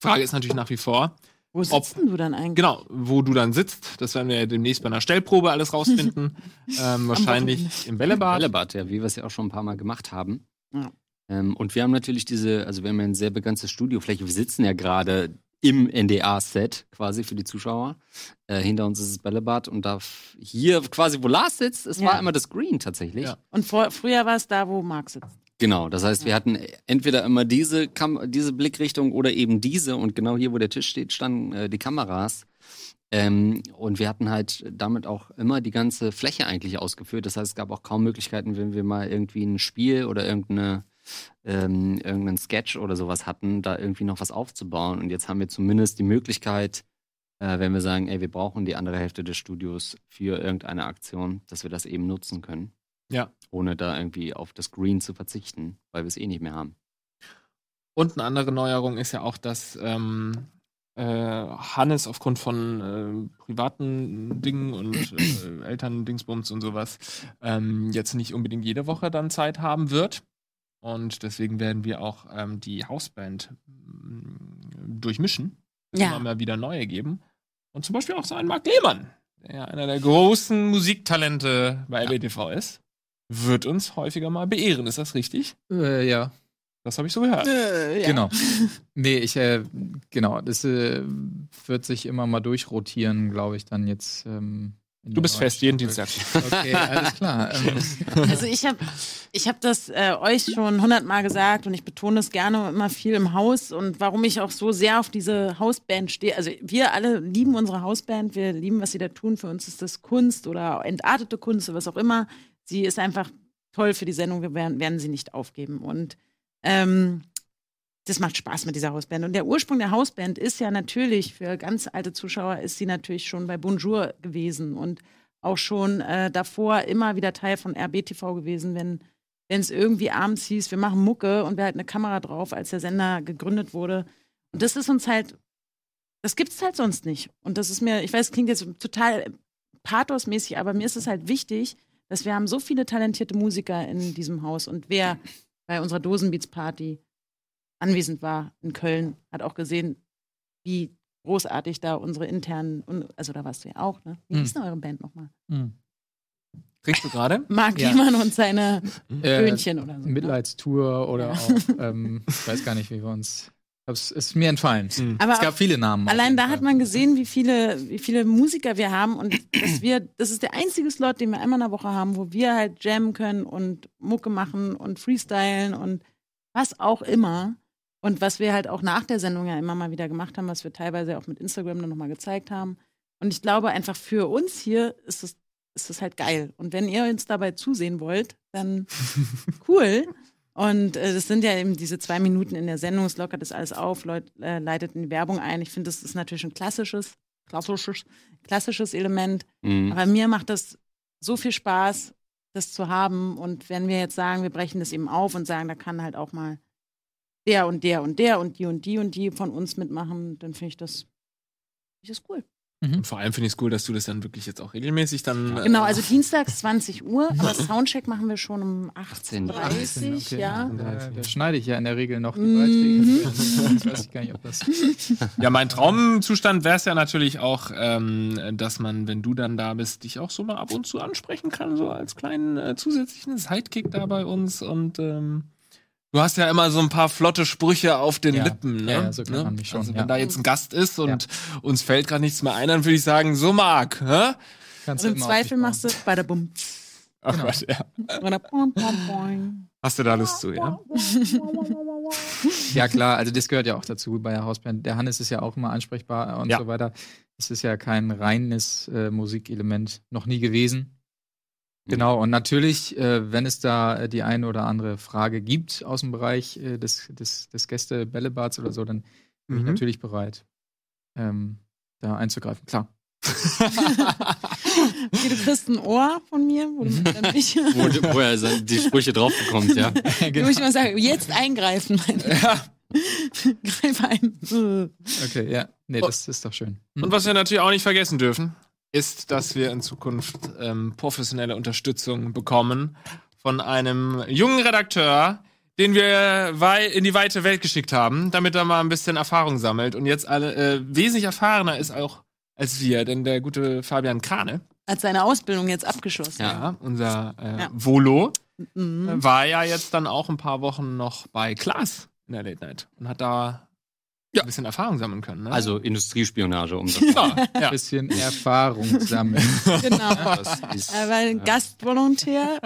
Frage ist natürlich nach wie vor, Wo Ob- sitzt denn du dann eigentlich? Genau, wo du dann sitzt, das werden wir ja demnächst bei einer Stellprobe alles rausfinden. ähm, wahrscheinlich im Bällebad. Bällebad, ja, wie wir es ja auch schon ein paar Mal gemacht haben. Ja. Ähm, und wir haben natürlich diese, also wir haben ja eine sehr begrenzte Studiofläche. Wir sitzen ja gerade im NDA-Set quasi für die Zuschauer. Äh, hinter uns ist das Bällebad und da hier quasi, wo Lars sitzt, es Ja. war immer das Green tatsächlich. Ja. Und vor, früher war es da, wo Marc sitzt. Genau, das heißt, wir hatten entweder immer diese, Kam diese Blickrichtung oder eben diese und genau hier, wo der Tisch steht, standen äh, die Kameras. Ähm, und wir hatten halt damit auch immer die ganze Fläche eigentlich ausgeführt. Das heißt, es gab auch kaum Möglichkeiten, wenn wir mal irgendwie ein Spiel oder irgendeine, ähm, irgendeinen Sketch oder sowas hatten, da irgendwie noch was aufzubauen. Und jetzt haben wir zumindest die Möglichkeit, äh, wenn wir sagen, ey, wir brauchen die andere Hälfte des Studios für irgendeine Aktion, dass wir das eben nutzen können Ja. ohne da irgendwie auf das Green zu verzichten, weil wir es eh nicht mehr haben. Und eine andere Neuerung ist ja auch, dass ähm, äh, Hannes aufgrund von äh, privaten Dingen und äh, Elterndingsbums und sowas ähm, jetzt nicht unbedingt jede Woche dann Zeit haben wird. Und deswegen werden wir auch ähm, die Hausband mm, durchmischen. Es Ja. immer mal wieder neue geben. Und zum Beispiel auch so einen Marc Lehmann, der ja einer der großen Musiktalente bei Ja. LBTV ist, wird uns häufiger mal beehren. Ist das richtig? Äh, ja. Das habe ich so gehört. Äh, ja. Genau. Nee, ich, äh, genau, das äh, wird sich immer mal durchrotieren, glaube ich, dann jetzt. Ähm, du bist fest, jeden Dienstag. Okay, alles klar. Ähm, also ich habe ich hab das äh, euch schon hundertmal gesagt und ich betone es gerne immer viel im Haus und warum ich auch so sehr auf diese Hausband stehe. Also wir alle lieben unsere Hausband, wir lieben, was sie da tun. Für uns ist das Kunst oder entartete Kunst oder was auch immer. Sie ist einfach toll für die Sendung, wir werden, werden sie nicht aufgeben. Und ähm, das macht Spaß mit dieser Hausband. Und der Ursprung der Hausband ist ja natürlich, für ganz alte Zuschauer, ist sie natürlich schon bei Bonjour gewesen und auch schon äh, davor immer wieder Teil von RBTV gewesen, wenn wenn es irgendwie abends hieß, wir machen Mucke und wir halten eine Kamera drauf, als der Sender gegründet wurde. Und das ist uns halt, das gibt es halt sonst nicht. Und das ist mir, ich weiß, klingt jetzt total pathosmäßig, aber mir ist es halt wichtig, dass wir haben so viele talentierte Musiker in diesem Haus und wer bei unserer Dosenbeats-Party anwesend war in Köln, hat auch gesehen, wie großartig da unsere internen, also da warst du ja auch, ne? Wie mhm. hieß denn eure Band nochmal? Mhm. Trinkst du gerade? Marc ja. Lehmann und seine Böhnchen äh, oder so. Ne? Mitleidstour oder auch, ähm, ich weiß gar nicht, wie wir uns es ist mir entfallen. Mhm. Aber es gab viele Namen. Allein da hat man gesehen, wie viele, wie viele Musiker wir haben und dass wir, das ist der einzige Slot, den wir einmal in der Woche haben, wo wir halt jammen können und Mucke machen und freestylen und was auch immer. Und was wir halt auch nach der Sendung ja immer mal wieder gemacht haben, was wir teilweise auch mit Instagram dann nochmal gezeigt haben. Und ich glaube einfach für uns hier ist es, ist es halt geil. Und wenn ihr uns dabei zusehen wollt, dann cool. Und äh, das sind ja eben diese zwei Minuten in der Sendung, es lockert das alles auf, Leut, äh, leitet in die Werbung ein. Ich finde, das ist natürlich ein klassisches, klassisches, klassisches Element. Mhm. Aber mir macht das so viel Spaß, das zu haben. Und wenn wir jetzt sagen, wir brechen das eben auf und sagen, da kann halt auch mal der und der und der und die und die und die von uns mitmachen, dann finde ich das, find ich das cool. Mhm. Und vor allem finde ich es cool, dass du das dann wirklich jetzt auch regelmäßig dann. Äh, genau, also dienstags 20 Uhr, aber Soundcheck machen wir schon um 18.30 Uhr. Okay. Ja. Da, da, schneide ich ja in der Regel noch die mhm. Beiträge. weiß ich gar nicht, ob das. Ja, mein Traumzustand wäre es ja natürlich auch, ähm, dass man, wenn du dann da bist, dich auch so mal ab und zu ansprechen kann, so als kleinen äh, zusätzlichen Sidekick da bei uns und. Ähm, Du hast ja immer so ein paar flotte Sprüche auf den ja. Lippen, ne? Ja, so kann man mich schon. Also wenn ja. da jetzt ein Gast ist und ja. uns fällt gerade nichts mehr ein, dann würde ich sagen, so Marc, hä? Kannst und im Zweifel machst du bei der Bum. Ach genau. Gott, ja. Hast du da Lust zu, ja? ja, klar, also das gehört ja auch dazu bei der Hausband. Der Hannes ist ja auch immer ansprechbar und so weiter. Es ist ja kein reines äh, Musikelement noch nie gewesen. Genau, und natürlich, äh, wenn es da äh, die eine oder andere Frage gibt aus dem Bereich äh, des, des, des Gäste-Bällebads oder so, dann bin mhm. ich natürlich bereit, ähm, da einzugreifen. Klar. okay, du kriegst ein Ohr von mir, wo, mhm. wo, wo er die Sprüche drauf bekommt, ja. genau. Muss ich mal sagen, jetzt eingreifen. Ja. Greif ein. okay, ja. Nee, das ist doch schön. Mhm. Und was wir natürlich auch nicht vergessen dürfen, ist, dass wir in Zukunft ähm, professionelle Unterstützung bekommen von einem jungen Redakteur, den wir in die weite Welt geschickt haben, damit er mal ein bisschen Erfahrung sammelt und jetzt alle äh, wesentlich erfahrener ist auch als wir, denn der gute Fabian Krane hat seine Ausbildung jetzt abgeschlossen. Ja, unser äh, ja. Volo mhm. war ja jetzt dann auch ein paar Wochen noch bei Klaas in der Late Night und hat da ja. ein bisschen Erfahrung sammeln können. Ne? Also Industriespionage, um das ja, ja. Ein bisschen Erfahrung sammeln. genau. Ist, er war ein Gastvolontär.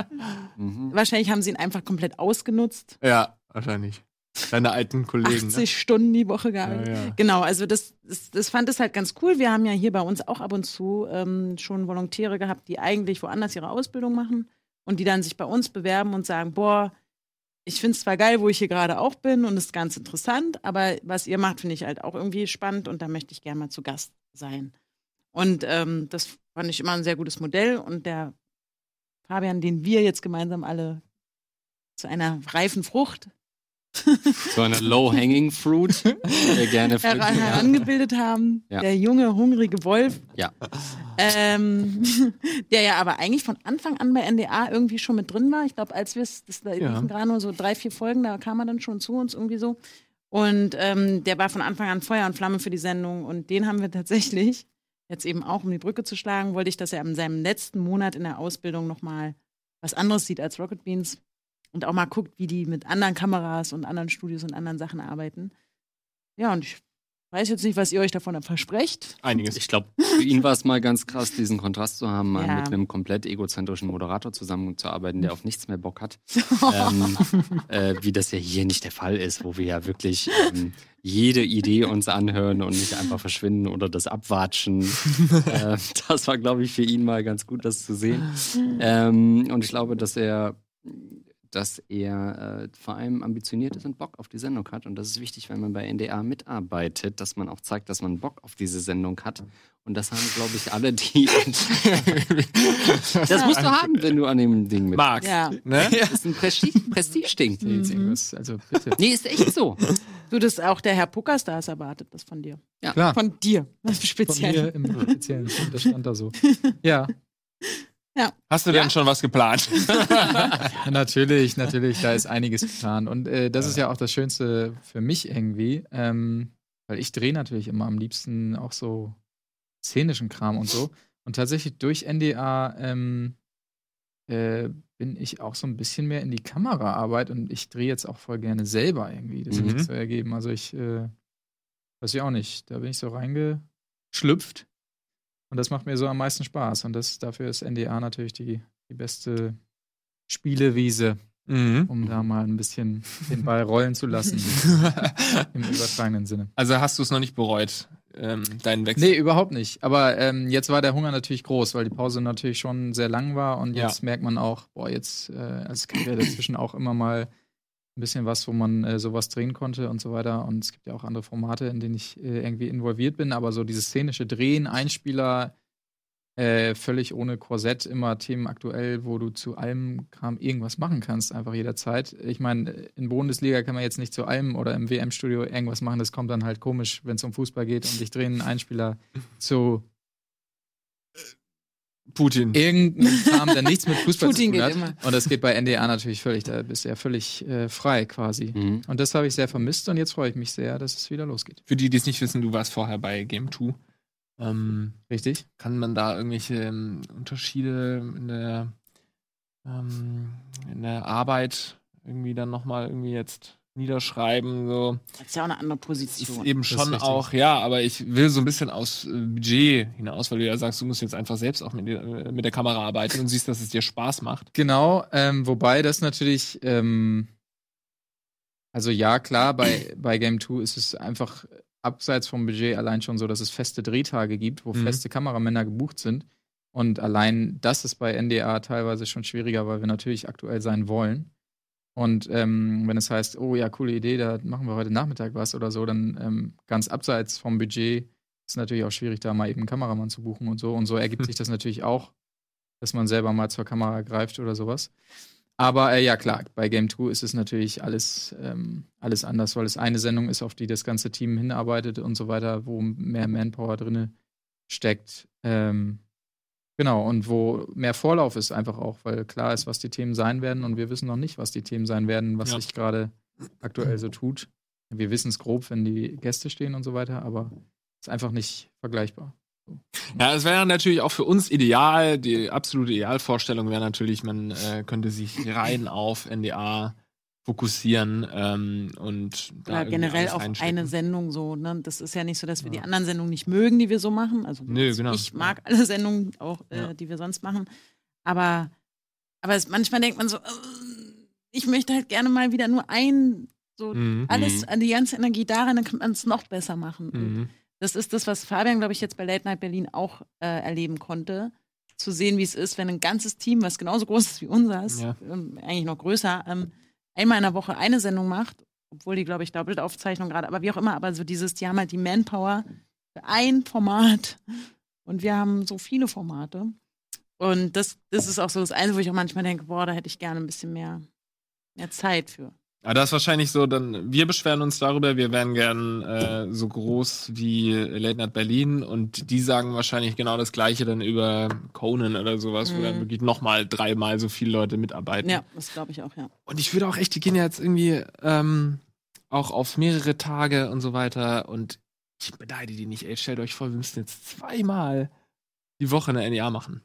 Mhm. Wahrscheinlich haben sie ihn einfach komplett ausgenutzt. Ja, wahrscheinlich. Deine alten Kollegen. 80 ne? Stunden die Woche gearbeitet. Ja, ja. Genau, also das, das, das fand es halt ganz cool. Wir haben ja hier bei uns auch ab und zu ähm, schon Volontäre gehabt, die eigentlich woanders ihre Ausbildung machen und die dann sich bei uns bewerben und sagen, boah, ich finde es zwar geil, wo ich hier gerade auch bin und ist ganz interessant, aber was ihr macht, finde ich halt auch irgendwie spannend und da möchte ich gerne mal zu Gast sein. Und ähm, das fand ich immer ein sehr gutes Modell und der Fabian, den wir jetzt gemeinsam alle zu einer reifen Frucht so eine low-hanging fruit, die wir gerne pflücken, herangebildet haben. Ja. Der junge, hungrige Wolf. Ja. Ähm, der ja aber eigentlich von Anfang an bei NDA irgendwie schon mit drin war. Ich glaube, als wir es, das da ja. gerade nur so drei, vier Folgen, da kam er dann schon zu uns irgendwie so. Und ähm, der war von Anfang an Feuer und Flamme für die Sendung. Und den haben wir tatsächlich, jetzt eben auch um die Brücke zu schlagen, wollte ich, dass er in seinem letzten Monat in der Ausbildung nochmal was anderes sieht als Rocket Beans und auch mal guckt, wie die mit anderen Kameras und anderen Studios und anderen Sachen arbeiten. Ja, und ich weiß jetzt nicht, was ihr euch davon versprecht. Einiges. Ich glaube, für ihn war es mal ganz krass, diesen Kontrast zu haben, mal Ja. mit einem komplett egozentrischen Moderator zusammenzuarbeiten, der auf nichts mehr Bock hat. ähm, äh, wie das ja hier nicht der Fall ist, wo wir ja wirklich ähm, jede Idee uns anhören und nicht einfach verschwinden oder das abwatschen. äh, das war, glaube ich, für ihn mal ganz gut, das zu sehen. Ähm, und ich glaube, dass er, dass er äh, vor allem ambitioniert ist und Bock auf die Sendung hat. Und das ist wichtig, wenn man bei NDA mitarbeitet, dass man auch zeigt, dass man Bock auf diese Sendung hat. Und das haben, glaube ich, alle, die. das musst du haben, wenn du an dem Ding mit. Max. Ja. Ne? Das ist ein Prestige- Prestige-Ding. Irgendwas, also bitte. Nee, ist echt so. Du, das auch der Herr Puckerstars erwartet das von dir. Klar. Von dir. Das ist Von speziell. mir im Speziellen. Das stand da so. Ja, Hast du denn schon was geplant? natürlich, natürlich. Da ist einiges geplant. Und äh, das ist ja auch das Schönste für mich irgendwie, ähm, weil ich drehe natürlich immer am liebsten auch so szenischen Kram und so. Und tatsächlich durch NDA ähm, äh, bin ich auch so ein bisschen mehr in die Kameraarbeit und ich drehe jetzt auch voll gerne selber irgendwie. Das hat Mhm. sich so ergeben. Also ich äh, weiß ich auch nicht. Da bin ich so reingeschlüpft. Und das macht mir so am meisten Spaß. Und das, dafür ist NDA natürlich die, die beste Spielewiese, mhm. um da mal ein bisschen den Ball rollen zu lassen. Im übertragenen Sinne. Also hast du es noch nicht bereut, ähm, deinen Wechsel? Nee, überhaupt nicht. Aber ähm, jetzt war der Hunger natürlich groß, weil die Pause natürlich schon sehr lang war. Und Ja. jetzt merkt man auch, boah, jetzt, äh, als ja dazwischen auch immer mal ein bisschen was, wo man äh, sowas drehen konnte und so weiter. Und es gibt ja auch andere Formate, in denen ich äh, irgendwie involviert bin. Aber so dieses szenische Drehen, Einspieler, äh, völlig ohne Korsett, immer Themen aktuell, wo du zu allem Kram irgendwas machen kannst, einfach jederzeit. Ich meine, in Bundesliga kann man jetzt nicht zu allem oder im WM-Studio irgendwas machen, das kommt dann halt komisch, wenn es um Fußball geht und ich drehe einen Einspieler zu Putin. irgendeinem Kram, der nichts mit Fußball Putin zu tun geht hat. Und das geht bei NDA natürlich völlig, da bist du ja völlig äh, frei quasi. Mhm. Und das habe ich sehr vermisst und jetzt freue ich mich sehr, dass es wieder losgeht. Für die, die es nicht wissen, du warst vorher bei Game 2. Ähm, Richtig? kann man da irgendwelche ähm, Unterschiede in der, ähm, in der Arbeit irgendwie dann nochmal irgendwie jetzt niederschreiben? So. Das ist ja auch eine andere ist Position. eben ist schon richtig. auch, ja, aber ich will so ein bisschen aus äh, Budget hinaus, weil du ja sagst, du musst jetzt einfach selbst auch mit, äh, mit der Kamera arbeiten und siehst, dass es dir Spaß macht. Genau, ähm, wobei das natürlich, ähm, also ja, klar, bei, bei Game 2 ist es einfach abseits vom Budget allein schon so, dass es feste Drehtage gibt, wo Mhm. feste Kameramänner gebucht sind. Und allein das ist bei NDA teilweise schon schwieriger, weil wir natürlich aktuell sein wollen. Und ähm, wenn es heißt, oh ja, coole Idee, da machen wir heute Nachmittag was oder so, dann ähm, ganz abseits vom Budget ist natürlich auch schwierig, da mal eben einen Kameramann zu buchen und so. Und so ergibt sich das natürlich auch, dass man selber mal zur Kamera greift oder sowas. Aber äh, ja, klar, bei Game 2 ist es natürlich alles, ähm, alles anders, weil es eine Sendung ist, auf die das ganze Team hinarbeitet und so weiter, wo mehr Manpower drin steckt. Ähm, genau, und wo mehr Vorlauf ist einfach auch, weil klar ist, was die Themen sein werden und wir wissen noch nicht, was die Themen sein werden, was Ja. sich gerade aktuell so tut. Wir wissen es grob, wenn die Gäste stehen und so weiter, aber es ist einfach nicht vergleichbar. Ja, es wäre natürlich auch für uns ideal. Die absolute Idealvorstellung wäre natürlich, man äh, könnte sich rein auf NDA fokussieren ähm, und da Ja, generell auf eine Sendung so. Ne? Das ist ja nicht so, dass wir die Ja. anderen Sendungen nicht mögen, die wir so machen. Also Nö, genau. ich mag alle Sendungen auch, äh, Ja. die wir sonst machen. Aber, aber es, manchmal denkt man so, äh, ich möchte halt gerne mal wieder nur ein, so Mhm. alles, Mhm. die ganze Energie darin, dann kann man es noch besser machen. Mhm. Das ist das, was Fabian, glaube ich, jetzt bei Late Night Berlin auch äh, erleben konnte. Zu sehen, wie es ist, wenn ein ganzes Team, was genauso groß ist wie unseres, Ja. ähm, eigentlich noch größer, ähm, einmal in der Woche eine Sendung macht, obwohl die, glaube ich, Doppeltaufzeichnung gerade, aber wie auch immer, aber so dieses, die haben halt die Manpower für ein Format und wir haben so viele Formate. Und das, das ist auch so das Einzige, wo ich auch manchmal denke, boah, da hätte ich gerne ein bisschen mehr, mehr Zeit für. Aber das ist wahrscheinlich so, dann, wir beschweren uns darüber, wir wären gern äh, so groß wie Late Night Berlin und die sagen wahrscheinlich genau das gleiche dann über Conan oder sowas, wo Mhm. dann wirklich nochmal dreimal so viele Leute mitarbeiten. Ja, das glaube ich auch, ja. Und ich würde auch echt, die gehen ja jetzt irgendwie ähm, auch auf mehrere Tage und so weiter und ich beneide die nicht, ey, stellt euch vor, wir müssen jetzt zweimal die Woche eine NEA machen.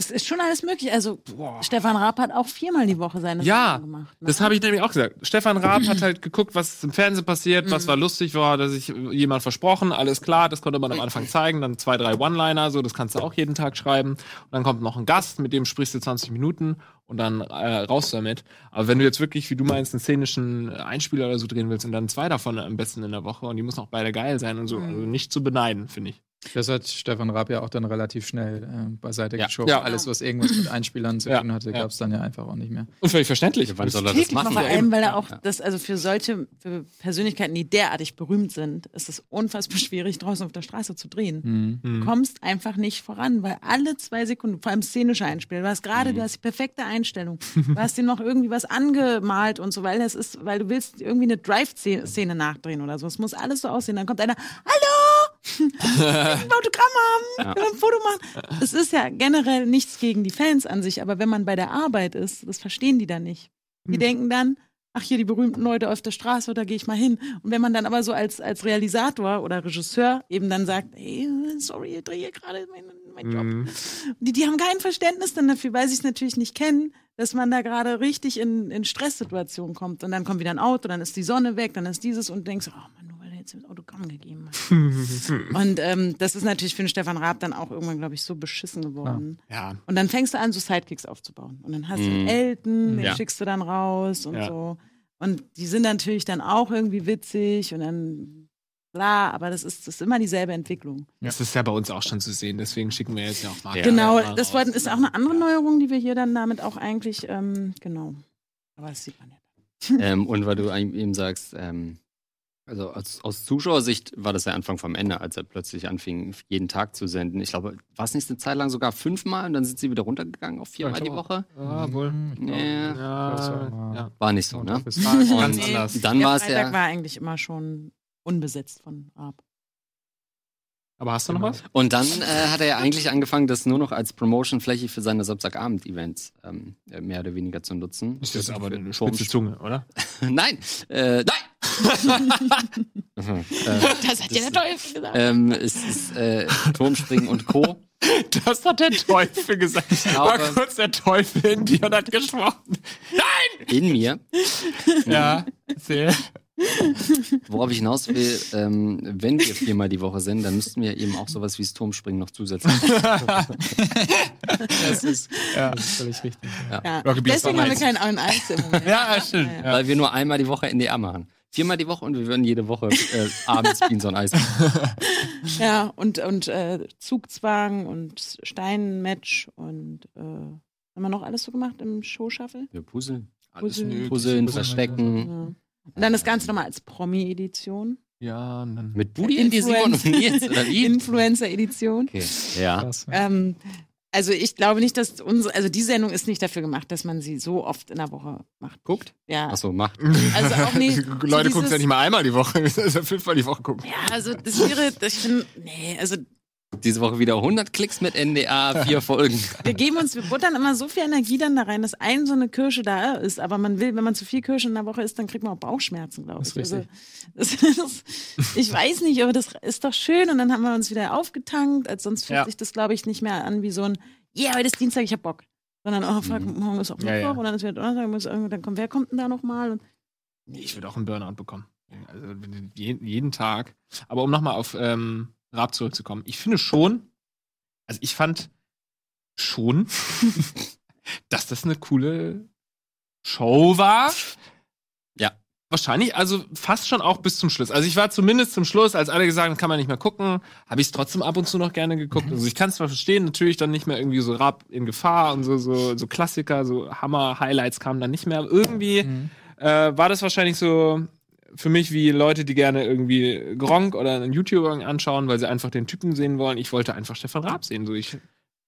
Es ist schon alles möglich. Also Boah. Stefan Raab hat auch viermal die Woche seine ja, Sachen gemacht. Ne? das habe ich nämlich auch gesagt. Stefan Raab hat halt geguckt, was im Fernsehen passiert, was mhm. war lustig war, dass sich jemand versprochen, alles klar, das konnte man am Anfang zeigen, dann zwei, drei One-Liner, so, das kannst du auch jeden Tag schreiben. Und dann kommt noch ein Gast, mit dem sprichst du 20 Minuten und dann äh, raus damit. Aber wenn du jetzt wirklich, wie du meinst, einen szenischen Einspieler oder so drehen willst und dann zwei davon am besten in der Woche und die müssen auch beide geil sein und so, mhm. also nicht zu beneiden, finde ich. Das hat Stefan Raab ja auch dann relativ schnell äh, beiseite ja. geschoben. Ja. Alles, was irgendwas mit Einspielern zu tun hatte, gab es dann ja einfach auch nicht mehr. Und völlig verständlich. Wann soll er das machen? Vor allem, weil er auch das, also für solche für Persönlichkeiten, die derartig berühmt sind, ist es unfassbar schwierig, draußen auf der Straße zu drehen. Mhm. Du mhm. kommst einfach nicht voran, weil alle zwei Sekunden, vor allem szenische Einspiel, du hast gerade, mhm. du hast die perfekte Einstellung, du hast dir noch irgendwie was angemalt und so, weil das ist, weil du willst irgendwie eine Drive-Szene nachdrehen oder so. Es muss alles so aussehen. Dann kommt einer, hallo! Ein Autogramm haben, ja. ein Foto machen. Es ist ja generell nichts gegen die Fans an sich, aber wenn man bei der Arbeit ist, das verstehen die dann nicht. Die hm. denken dann, ach hier die berühmten Leute auf der Straße, da gehe ich mal hin. Und wenn man dann aber so als, als Realisator oder Regisseur eben dann sagt, hey, sorry, ich drehe gerade meinen mein Job. Mhm. Die, die haben kein Verständnis dann dafür, weil sie es natürlich nicht kennen, dass man da gerade richtig in, in Stresssituationen kommt. Und dann kommt wieder ein Auto, dann ist die Sonne weg, dann ist dieses und denkst, oh Mann, jetzt das Autogramm gegeben hat. und ähm, das ist natürlich für den Stefan Raab dann auch irgendwann, glaube ich, so beschissen geworden. Ja. Und dann fängst du an, so Sidekicks aufzubauen. Und dann hast du mhm. Elton, den ja. schickst du dann raus und ja. so. Und die sind natürlich dann auch irgendwie witzig und dann bla, aber das ist, das ist immer dieselbe Entwicklung. Das ist ja bei uns auch schon zu sehen, deswegen schicken wir jetzt ja auch mal. Genau, das wollten, ist auch eine andere Neuerung, die wir hier dann damit auch eigentlich, ähm, genau. Aber das sieht man ja. ähm, und weil du eben sagst, ähm, also aus, aus Zuschauersicht war das der Anfang vom Ende, als er plötzlich anfing, jeden Tag zu senden. Ich glaube, war es nicht eine Zeit lang sogar fünfmal und dann sind sie wieder runtergegangen auf viermal ja, die Woche? Ja, wohl. Ja, ja, War nicht so, ne? Das war ganz anders. Dann war es ja. war eigentlich immer schon unbesetzt von Raab. Aber hast du noch genau. was? Und dann äh, hat er ja eigentlich angefangen, das nur noch als Promotion-Fläche für seine Samstagabend-Events ähm, äh, mehr oder weniger zu nutzen. Ist das, das aber eine spitze Zunge, oder? nein, äh, nein! Das hat ja der Teufel gesagt. Ähm, es ist äh, Turmspringen und Co. Das hat der Teufel gesagt. War kurz der Teufel in dir und hat gesprochen. Nein! In mir. Ja, sehr. Worauf ich hinaus will, ähm, wenn wir viermal die Woche sind, dann müssten wir eben auch sowas wie das Turmspringen noch zusätzlich. das, ist, ja. das ist völlig richtig. Ja. Ja. Deswegen haben wir keinen Eis im Moment. Ja, stimmt. Ja. Weil wir nur einmal die Woche NDA machen. Viermal die Woche und wir würden jede Woche äh, abends Beans on Eis. Ja, und, und äh, Zugzwang und Steinmatch und äh, haben wir noch alles so gemacht im Showshuffle? Ja, Puzzle. Puzzeln, Puzzeln Verstecken. Und dann das Ganze nochmal als Promi-Edition. Ja, und dann mit Budi in die Simon und Nils? Influencer-Edition. Okay. Ja. Ähm, also ich glaube nicht, dass unsere, also die Sendung ist nicht dafür gemacht, dass man sie so oft in der Woche macht. Guckt? Ja. Achso, macht. Also auch nicht. Leute so gucken es ja nicht mal einmal die Woche, also fünfmal die Woche gucken. Ja, also das wäre, das ich finde, nee, also diese Woche wieder 100 Klicks mit NDA, vier Folgen. Wir geben uns, wir buttern immer so viel Energie dann da rein, dass ein so eine Kirsche da ist. Aber man will, wenn man zu viel Kirsche in der Woche isst, dann kriegt man auch Bauchschmerzen, glaube ich. Das ist also, das, das, ich weiß nicht, aber das ist doch schön. Und dann haben wir uns wieder aufgetankt. Als sonst fühlt ja. sich das, glaube ich, nicht mehr an wie so ein, yeah, heute ist Dienstag, ich hab Bock. Sondern, oh, fuck, mhm. morgen ist auch Mittwoch ja, ja. und dann ist wieder Donnerstag, dann kommt, wer kommt denn da nochmal? Ich würde auch einen Burnout bekommen. Also jeden, jeden Tag. Aber um nochmal auf ähm, Raab zurückzukommen. Ich finde schon, also ich fand schon, dass das eine coole Show war. Ja. Wahrscheinlich, also fast schon auch bis zum Schluss. Also ich war zumindest zum Schluss, als alle gesagt haben, kann man nicht mehr gucken, habe ich es trotzdem ab und zu noch gerne geguckt. Mhm. Also ich kann es zwar verstehen, natürlich dann nicht mehr irgendwie so Rap in Gefahr und so, so, so Klassiker, so Hammer-Highlights kamen dann nicht mehr. Aber irgendwie mhm. äh, war das wahrscheinlich so für mich wie Leute, die gerne irgendwie Gronk oder einen YouTuber anschauen, weil sie einfach den Typen sehen wollen. Ich wollte einfach Stefan Raab sehen. So, ich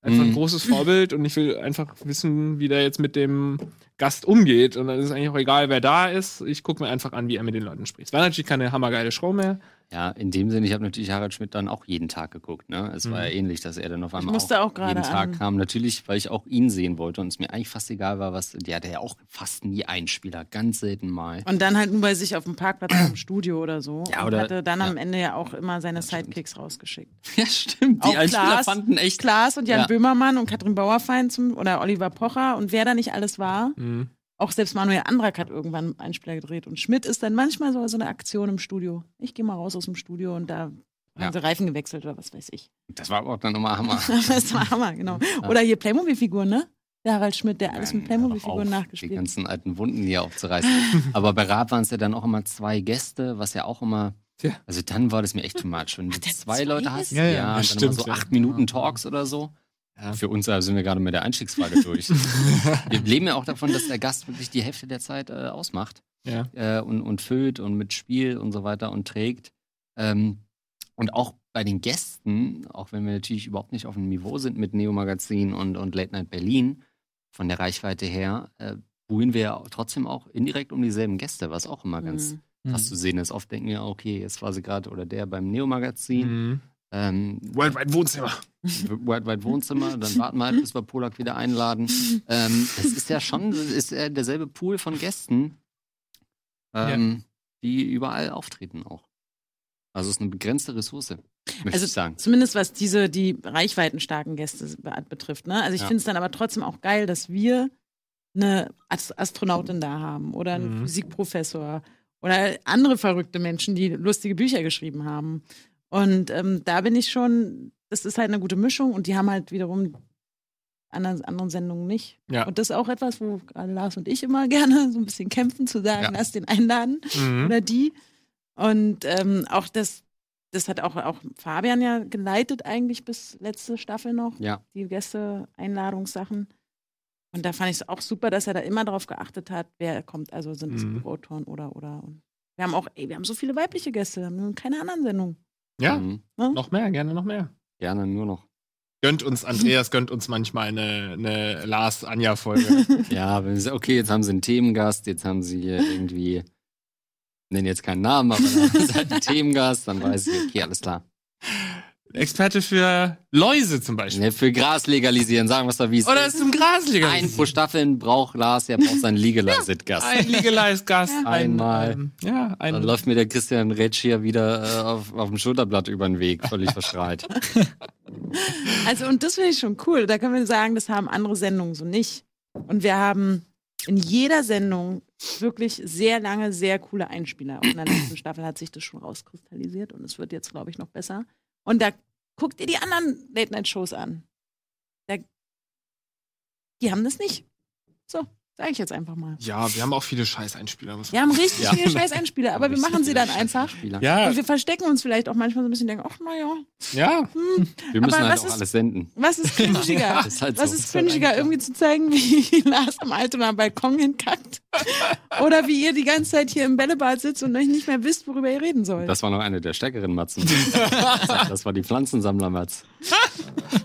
einfach ein mhm. großes Vorbild und ich will einfach wissen, wie der jetzt mit dem Gast umgeht. Und dann ist es eigentlich auch egal, wer da ist. Ich gucke mir einfach an, wie er mit den Leuten spricht. Es war natürlich keine hammergeile Show mehr, Ja, in dem Sinne, ich habe natürlich Harald Schmidt dann auch jeden Tag geguckt. Ne? Es war ja Mhm. ähnlich, dass er dann auf einmal musste auch jeden Tag an- kam. Natürlich, weil ich auch ihn sehen wollte und es mir eigentlich fast egal war, was. Der hatte ja auch fast nie Einspieler, ganz selten mal. Und dann halt nur bei sich auf dem Parkplatz im Studio oder so. Ja, und oder- hatte dann ja. am Ende ja auch immer seine stimmt. Sidekicks rausgeschickt. Ja, stimmt. Die Auch Klaas- fanden echt. Klaas und Jan Ja. Böhmermann und Katrin Bauerfein zum, oder Oliver Pocher und wer da nicht alles war. Mhm. Auch selbst Manuel Andrak hat irgendwann einen Einspieler gedreht. Und Schmidt ist dann manchmal so, so eine Aktion im Studio. Ich gehe mal raus aus dem Studio und da Ja. haben sie Reifen gewechselt oder was weiß ich. Das war auch dann nochmal Hammer. das war Hammer, genau. Ja. Oder hier Playmobil-Figuren, ne? Der Harald Schmidt, der alles mit Playmobil-Figuren Die nachgespielt hat. ganzen alten Wunden hier aufzureißen. Aber bei Raab waren es ja dann auch immer zwei Gäste, was ja auch immer. Tja. Also dann war das mir echt too much. Wenn du zwei zwei Leute hast? Ja, ja, ja, dann stimmt, immer so ja. acht Minuten Talks oder so. Ja. Für uns also sind wir gerade mit der Einstiegsfrage durch. wir leben ja auch davon, dass der Gast wirklich die Hälfte der Zeit äh, ausmacht Ja. äh, und, und füllt und mit Spiel und so weiter und trägt. Ähm, und auch bei den Gästen, auch wenn wir natürlich überhaupt nicht auf dem Niveau sind mit Neo Magazin und, und Late Night Berlin, von der Reichweite her, äh, buhlen wir ja trotzdem auch indirekt um dieselben Gäste, was auch immer ganz Mhm. krass zu sehen ist. Oft denken wir, okay, jetzt war sie gerade oder der beim Neo Magazin. Mhm. Ähm, Worldwide Wohnzimmer. Worldwide Wohnzimmer, dann warten wir halt, bis wir Polak wieder einladen. Ähm, das ist ja schon ist ja derselbe Pool von Gästen, ähm, die überall auftreten auch. Also es ist eine begrenzte Ressource, möchte Also ich sagen. Zumindest was diese, die reichweitenstarken Gäste be- betrifft. Ne? Also ich Ja. finde es dann aber trotzdem auch geil, dass wir eine Ast Astronautin da haben oder einen Mhm. Physikprofessor oder andere verrückte Menschen, die lustige Bücher geschrieben haben. Und ähm, da bin ich schon, das ist halt eine gute Mischung und die haben halt wiederum anderen, anderen Sendungen nicht. Ja. Und das ist auch etwas, wo gerade Lars und ich immer gerne so ein bisschen kämpfen, zu sagen, Ja. lass den einladen Mhm. oder die. Und ähm, auch das, das hat auch, auch Fabian ja geleitet eigentlich bis letzte Staffel noch, Ja, die Gäste-Einladungssachen. Und da fand ich es auch super, dass er da immer darauf geachtet hat, wer kommt. Also sind es Mhm. Buchautoren oder, oder. Und wir haben auch, ey, wir haben so viele weibliche Gäste, wir haben keine anderen Sendungen. Ja, mhm. noch mehr, gerne noch mehr. gerne nur noch. Gönnt uns, Andreas gönnt uns manchmal eine, eine Lars-Anja-Folge. Ja, wenn sie, okay, jetzt haben sie einen Themengast, jetzt haben sie hier irgendwie, nennen jetzt keinen Namen, aber dann haben sie halt einen Themengast, dann weiß ich, okay, alles klar. Experte für Läuse zum Beispiel. Ne, für Gras legalisieren, sagen wir es doch, wie es Oder ist. zum Grasliga. Ein pro Staffeln braucht Lars, der braucht seinen Legalized-Gast. Ein Legalized-Gast. Ein, Einmal. ähm, ja, ein. Dann läuft mir der Christian Retsch hier wieder äh, auf, auf dem Schulterblatt über den Weg, völlig verschreit. Also, und das finde ich schon cool. Da können wir sagen, das haben andere Sendungen so nicht. Und wir haben in jeder Sendung wirklich sehr lange, sehr coole Einspieler. Und in der letzten Staffel hat sich das schon rauskristallisiert und es wird jetzt, glaube ich, noch besser. Und da guckt ihr die anderen Late-Night-Shows an. Da, die haben das nicht. So, sage ich jetzt einfach mal. ja, wir haben auch viele Scheiß-Einspieler. Wir haben richtig Ja. viele scheiß Einspieler, aber wir machen sie dann einfach. Ja, Und wir verstecken uns vielleicht auch manchmal so ein bisschen denken, ach naja, ja. Wir müssen Aber halt was auch ist- alles senden. was ist cringiger? Das ist halt Was so. ist cringiger, irgendwie zu zeigen, wie Lars am Altonaer Balkon hinkackt? Oder wie ihr die ganze Zeit hier im Bällebad sitzt und euch nicht mehr wisst, worüber ihr reden sollt? Das war noch eine der stärkeren Matzen. das war die Pflanzensammler-Matz.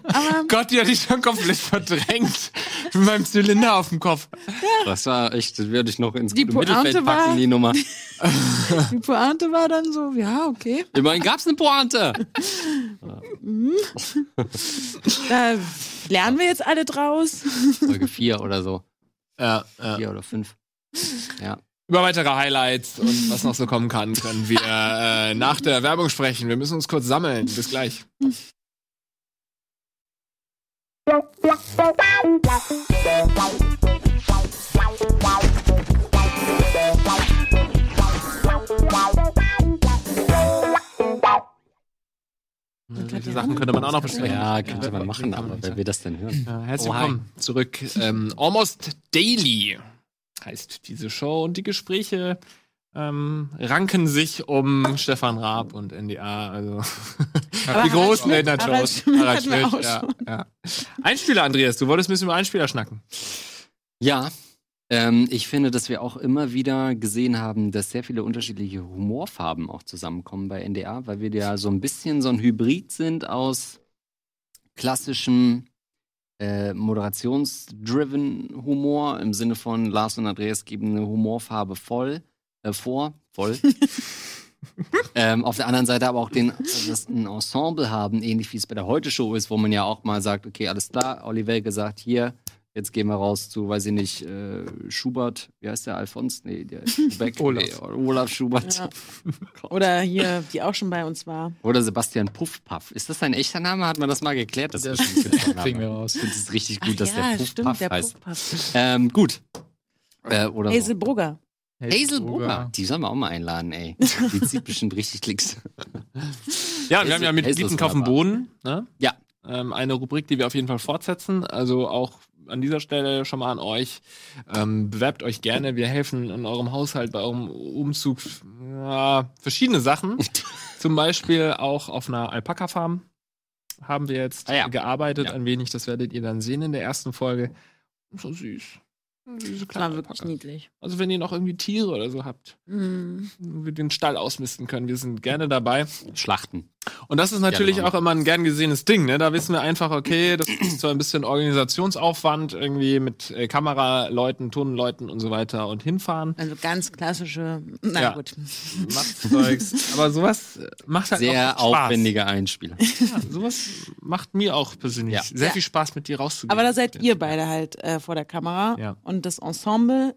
Aber Gott, die hatte ich schon komplett verdrängt. Mit meinem Zylinder auf dem Kopf. Das war echt, das würde ich noch ins Die gute Mittelfeld Pointe war- packen, die Nummer. die Pointe war dann so, ja, okay. Immerhin gab's eine Pointe. Da lernen wir jetzt alle draus. Folge 4 oder so. Ja, ja. 4 oder 5. Ja. Über weitere Highlights und was noch so kommen kann, können wir äh, nach der Werbung sprechen. Wir müssen uns kurz sammeln. Bis gleich. Solche Sachen könnte man auch noch besprechen. Ja, könnte man machen, aber wer will das denn hören? Ja, herzlich Oh, willkommen zurück. Ähm, Almost Daily heißt diese Show und die Gespräche ähm, ranken sich um Stefan Raab und NDA. Also die großen Schmidt- Late Harald Night Shows. Schmidt Harald hatten wir Schmidt, auch ja, ja. Einspieler, Andreas, du wolltest ein bisschen über Einspieler schnacken. Ja, ähm, ich finde, dass wir auch immer wieder gesehen haben, dass sehr viele unterschiedliche Humorfarben auch zusammenkommen bei NDA, weil wir ja so ein bisschen so ein Hybrid sind aus klassischem äh, moderations-driven Humor im Sinne von Lars und Andreas geben eine Humorfarbe voll äh, vor, voll. ähm, auf der anderen Seite aber auch den, das ein Ensemble haben, ähnlich wie es bei der Heute-Show ist, wo man ja auch mal sagt, okay, alles klar, Oliver gesagt, hier, Jetzt gehen wir raus zu, weiß ich nicht, äh, Schubert, wie heißt der, Alfons? Nee, der Beck, Olaf. Nee, Olaf Schubert. Ja. Oder hier, die auch schon bei uns war. Oder Sebastian Puffpaff. Ist das sein echter Name? Hat man das mal geklärt? Das Das ein kriegen wir raus. Ich finde es richtig gut, dass Ach der ja, Puffpaff stimmt, der heißt. Puffpaff. Ähm, gut. Äh, oder Hazel so. Brugger. Hazel Brugger. Die sollen wir auch mal einladen, ey. Die zieht bestimmt richtig Klicks. Ja, wir haben ja mit Hazel kaufen. Bohnen, ne? Ja. Ähm, eine Rubrik, die wir auf jeden Fall fortsetzen. Also auch an dieser Stelle schon mal an euch. Ähm, bewerbt euch gerne. Wir helfen in eurem Haushalt bei eurem Umzug ja, verschiedene Sachen. Zum Beispiel auch auf einer Alpaka-Farm haben wir jetzt Ah ja. gearbeitet. Ja. Ein wenig, das werdet ihr dann sehen in der ersten Folge. So süß. Süße Das kleine war wirklich Alpaka. niedlich. Also wenn ihr noch irgendwie Tiere oder so habt, wo wir den Stall ausmisten können, wir sind gerne dabei. Schlachten. Und das ist natürlich Gerne. auch immer ein gern gesehenes Ding, ne? Da wissen wir einfach, okay, das ist zwar ein bisschen Organisationsaufwand, irgendwie mit äh, Kameraleuten, Tonleuten und so weiter und hinfahren. Also ganz klassische, na Ja. gut. Machtzeugs. Aber sowas äh, macht halt Sehr auch Spaß. aufwendiger Einspieler. Ja, sowas macht mir auch persönlich Ja. sehr Ja. viel Spaß, mit dir rauszugehen. Aber da seid ihr beide halt äh, vor der Kamera Ja. und das Ensemble,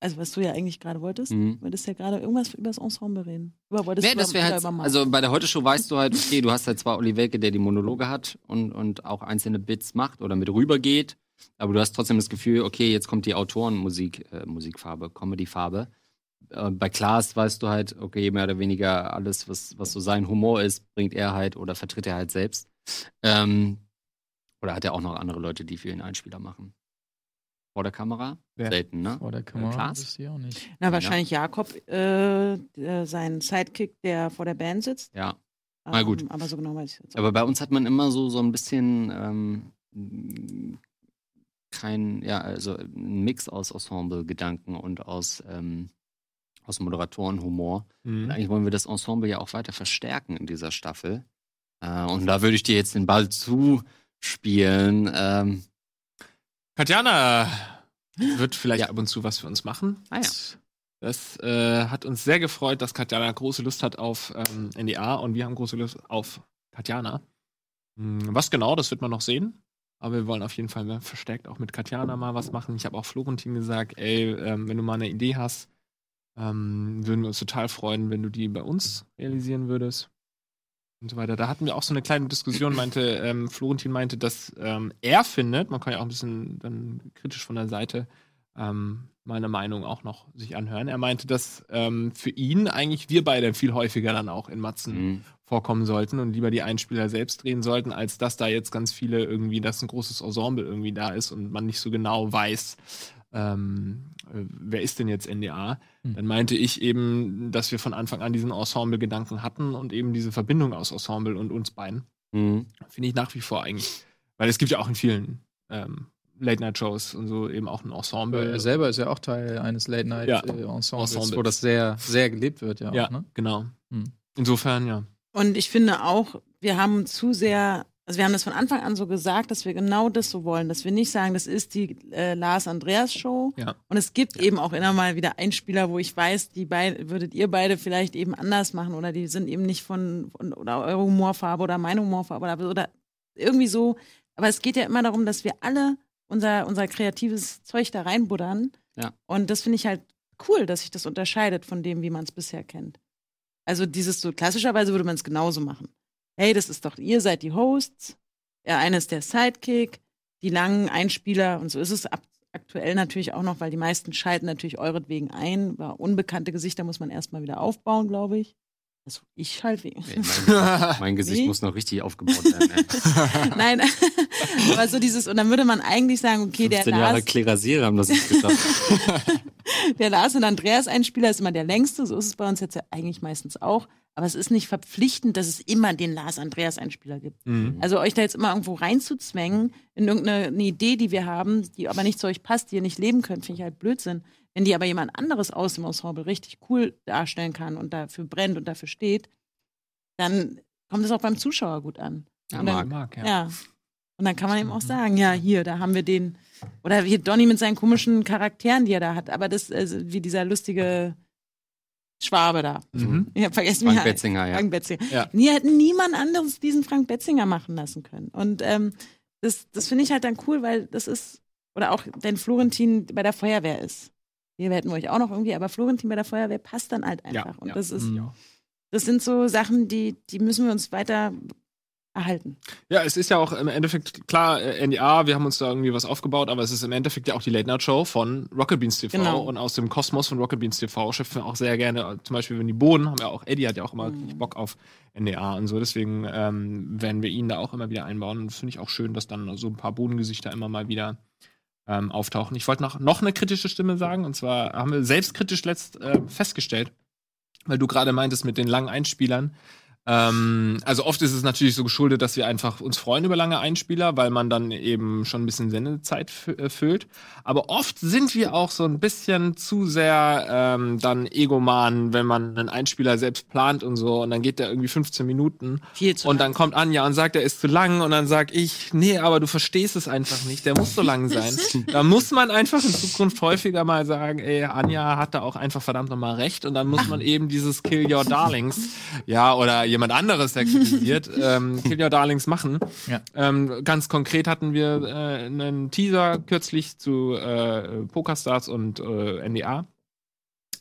also was du ja eigentlich gerade wolltest, Mhm. du wolltest ja gerade irgendwas über das Ensemble reden. Über, wolltest Wer, du das über- halt, über also bei der Heute-Show weißt du halt, okay, du hast halt zwar Olli Welke, der die Monologe hat und, und auch einzelne Bits macht oder mit rübergeht, aber du hast trotzdem das Gefühl, okay, jetzt kommt die Autorenmusik, äh, Musikfarbe, Comedyfarbe. Äh, bei Klaas weißt du halt, okay, mehr oder weniger alles, was, was so sein Humor ist, bringt er halt oder vertritt er halt selbst. Ähm, oder hat er auch noch andere Leute, die für ihn Einspieler machen? Vor der Kamera? Wer? Selten, ne? Vor der Kamera Klaas? ist sie auch nicht. Na, wahrscheinlich Jakob, äh, der- sein Sidekick, der vor der Band sitzt. Ja. Na gut. Ähm, aber so genau weiß ich jetzt auch. Aber bei uns hat man immer so, so ein bisschen ähm, kein, ja, also ein Mix aus Ensemble-Gedanken und aus, ähm, aus Moderatorenhumor. Und Mhm. eigentlich wollen wir das Ensemble ja auch weiter verstärken in dieser Staffel. Äh, und da würde ich dir jetzt den Ball zuspielen. Ähm, Katjana wird vielleicht Ja. ab und zu was für uns machen. Ah ja. Das äh, hat uns sehr gefreut, dass Katjana große Lust hat auf ähm, NDA und wir haben große Lust auf Katjana. Hm, was genau, das wird man noch sehen. Aber wir wollen auf jeden Fall mehr verstärkt auch mit Katjana mal was machen. Ich habe auch Florentin gesagt, ey, ähm, wenn du mal eine Idee hast, ähm, würden wir uns total freuen, wenn du die bei uns realisieren würdest. Und so weiter. Da hatten wir auch so eine kleine Diskussion, meinte, ähm, Florentin meinte, dass ähm, er findet, man kann ja auch ein bisschen dann kritisch von der Seite ähm, meine Meinung auch noch sich anhören. Er meinte, dass ähm, für ihn eigentlich wir beide viel häufiger dann auch in Matzen mh. vorkommen sollten und lieber die Einspieler selbst drehen sollten, als dass da jetzt ganz viele irgendwie, dass ein großes Ensemble irgendwie da ist und man nicht so genau weiß, ähm, äh, wer ist denn jetzt NDA. Hm. Dann meinte ich eben, dass wir von Anfang an diesen Ensemble-Gedanken hatten und eben diese Verbindung aus Ensemble und uns beiden. Mh. Finde ich nach wie vor eigentlich. Weil es gibt ja auch in vielen ähm, Late-Night-Shows und so eben auch ein Ensemble. Er selber ist ja auch Teil eines Ja. Late-Night-Ensembles, Ensembles. wo das sehr, sehr gelebt wird, ja. ja, Auch, ne? genau. Hm. Insofern, ja. Und ich finde auch, wir haben zu sehr, also wir haben das von Anfang an so gesagt, dass wir genau das so wollen, dass wir nicht sagen, das ist die äh, Lars-Andreas-Show. Ja. Und es gibt eben auch immer mal wieder Einspieler, wo ich weiß, die würdet ihr beide vielleicht eben anders machen oder die sind eben nicht von, von oder eure Humorfarbe oder meine Humorfarbe oder, oder irgendwie so. Aber es geht ja immer darum, dass wir alle unser, unser kreatives Zeug da reinbuddern. Ja. Und das finde ich halt cool, dass sich das unterscheidet von dem, wie man es bisher kennt. Also dieses so klassischerweise würde man es genauso machen. Hey, das ist doch, ihr seid die Hosts, der eine ist der Sidekick, die langen Einspieler und so ist es ab, aktuell natürlich auch noch, weil die meisten schalten natürlich euretwegen ein. War unbekannte Gesichter muss man erstmal wieder aufbauen, glaube ich. Also ich schalte mein, mein Gesicht muss noch richtig aufgebaut werden. Nein, aber so dieses, und dann würde man eigentlich sagen, okay, der 15 Jahre Lars, Klerasiere haben das nicht geschafft. der Lars und Andreas Einspieler ist immer der längste, so ist es bei uns jetzt ja eigentlich meistens auch. Aber es ist nicht verpflichtend, dass es immer den Lars Andreas Einspieler gibt. Mhm. Also euch da jetzt immer irgendwo reinzuzwängen in irgendeine eine Idee, die wir haben, die aber nicht zu euch passt, die ihr nicht leben könnt, finde ich halt Blödsinn. Wenn die aber jemand anderes aus dem Ensemble richtig cool darstellen kann und dafür brennt und dafür steht, dann kommt es auch beim Zuschauer gut an. Ja, Und dann-. Mag, ja. Ja. Und dann kann man eben auch sagen, ja, hier, da haben wir den. Oder hier Donny mit seinen komischen Charakteren, die er da hat. Aber das, also wie dieser lustige Schwabe da. Mhm. Ich habe vergessen, Frank wie er- Betzinger, ja. Frank Betzinger. Ja. Die hätten niemand anderes diesen Frank Betzinger machen lassen können. Und ähm, das, das finde ich halt dann cool, weil das ist, oder auch wenn Florentin bei der Feuerwehr ist. Wir hätten euch auch noch irgendwie, aber Florentin bei der Feuerwehr passt dann halt einfach. Und ja. das ist, Mhm. das sind so Sachen, die, die müssen wir uns weiter erhalten. Ja, es ist ja auch im Endeffekt, klar, äh, NDA, wir haben uns da irgendwie was aufgebaut, aber es ist im Endeffekt ja auch die Late Night Show von Rocket Beans TV. Genau. Und aus dem Kosmos von Rocket Beans TV schöpfen wir auch sehr gerne, äh, zum Beispiel, wenn die Bohnen haben ja auch, Eddie hat ja auch immer Mhm. Bock auf NDA und so, deswegen ähm, werden wir ihn da auch immer wieder einbauen. Und finde ich auch schön, dass dann so ein paar Bodengesichter immer mal wieder ähm, auftauchen. Ich wollte noch, noch eine kritische Stimme sagen, und zwar haben wir selbstkritisch letzt äh, festgestellt, weil du gerade meintest mit den langen Einspielern. Ähm, also oft ist es natürlich so geschuldet, dass wir einfach uns freuen über lange Einspieler, weil man dann eben schon ein bisschen Sendezeit äh, füllt. Aber oft sind wir auch so ein bisschen zu sehr ähm, dann egoman, wenn man einen Einspieler selbst plant und so. Und dann geht der irgendwie 15 Minuten Viel zu und dann kommt Anja und sagt, er ist zu lang. Und dann sag ich, nee, aber du verstehst es einfach nicht, der muss so lang sein. da muss man einfach in Zukunft häufiger mal sagen, ey, Anja hat da auch einfach verdammt nochmal recht. Und dann muss man eben dieses Kill Your Darlings, ja, oder jemand anderes, der kritisiert, ähm, Kill Your Darlings machen. Ja. Ähm, ganz konkret hatten wir äh, einen Teaser kürzlich zu äh, Pokerstars und äh, NDA.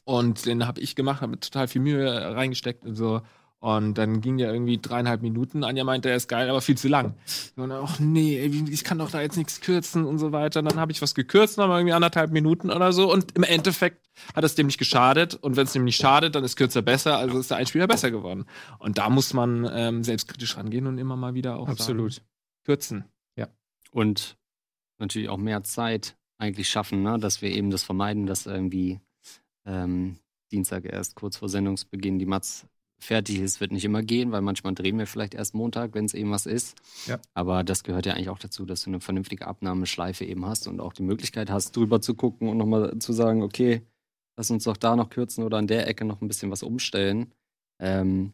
Und den habe ich gemacht, habe total viel Mühe reingesteckt und so. Und dann ging der irgendwie dreieinhalb Minuten. Anja meinte, er ist geil, aber viel zu lang. Und dann, ach nee, ich kann doch da jetzt nichts kürzen und so weiter. Und dann habe ich was gekürzt, dann irgendwie anderthalb Minuten oder so. Und im Endeffekt hat es dem nicht geschadet. Und wenn es dem nicht schadet, dann ist kürzer besser. Also ist der Einspieler besser geworden. Und da muss man ähm, selbstkritisch rangehen und immer mal wieder auch Absolut. Sagen, kürzen. Und natürlich auch mehr Zeit eigentlich schaffen, ne? dass wir eben das vermeiden, dass irgendwie ähm, Dienstag erst kurz vor Sendungsbeginn die Matz fertig ist, wird nicht immer gehen, weil manchmal drehen wir vielleicht erst Montag, wenn es eben was ist. Ja. Aber das gehört ja eigentlich auch dazu, dass du eine vernünftige Abnahmeschleife eben hast und auch die Möglichkeit hast, drüber zu gucken und nochmal zu sagen, okay, lass uns doch da noch kürzen oder an der Ecke noch ein bisschen was umstellen. Ähm,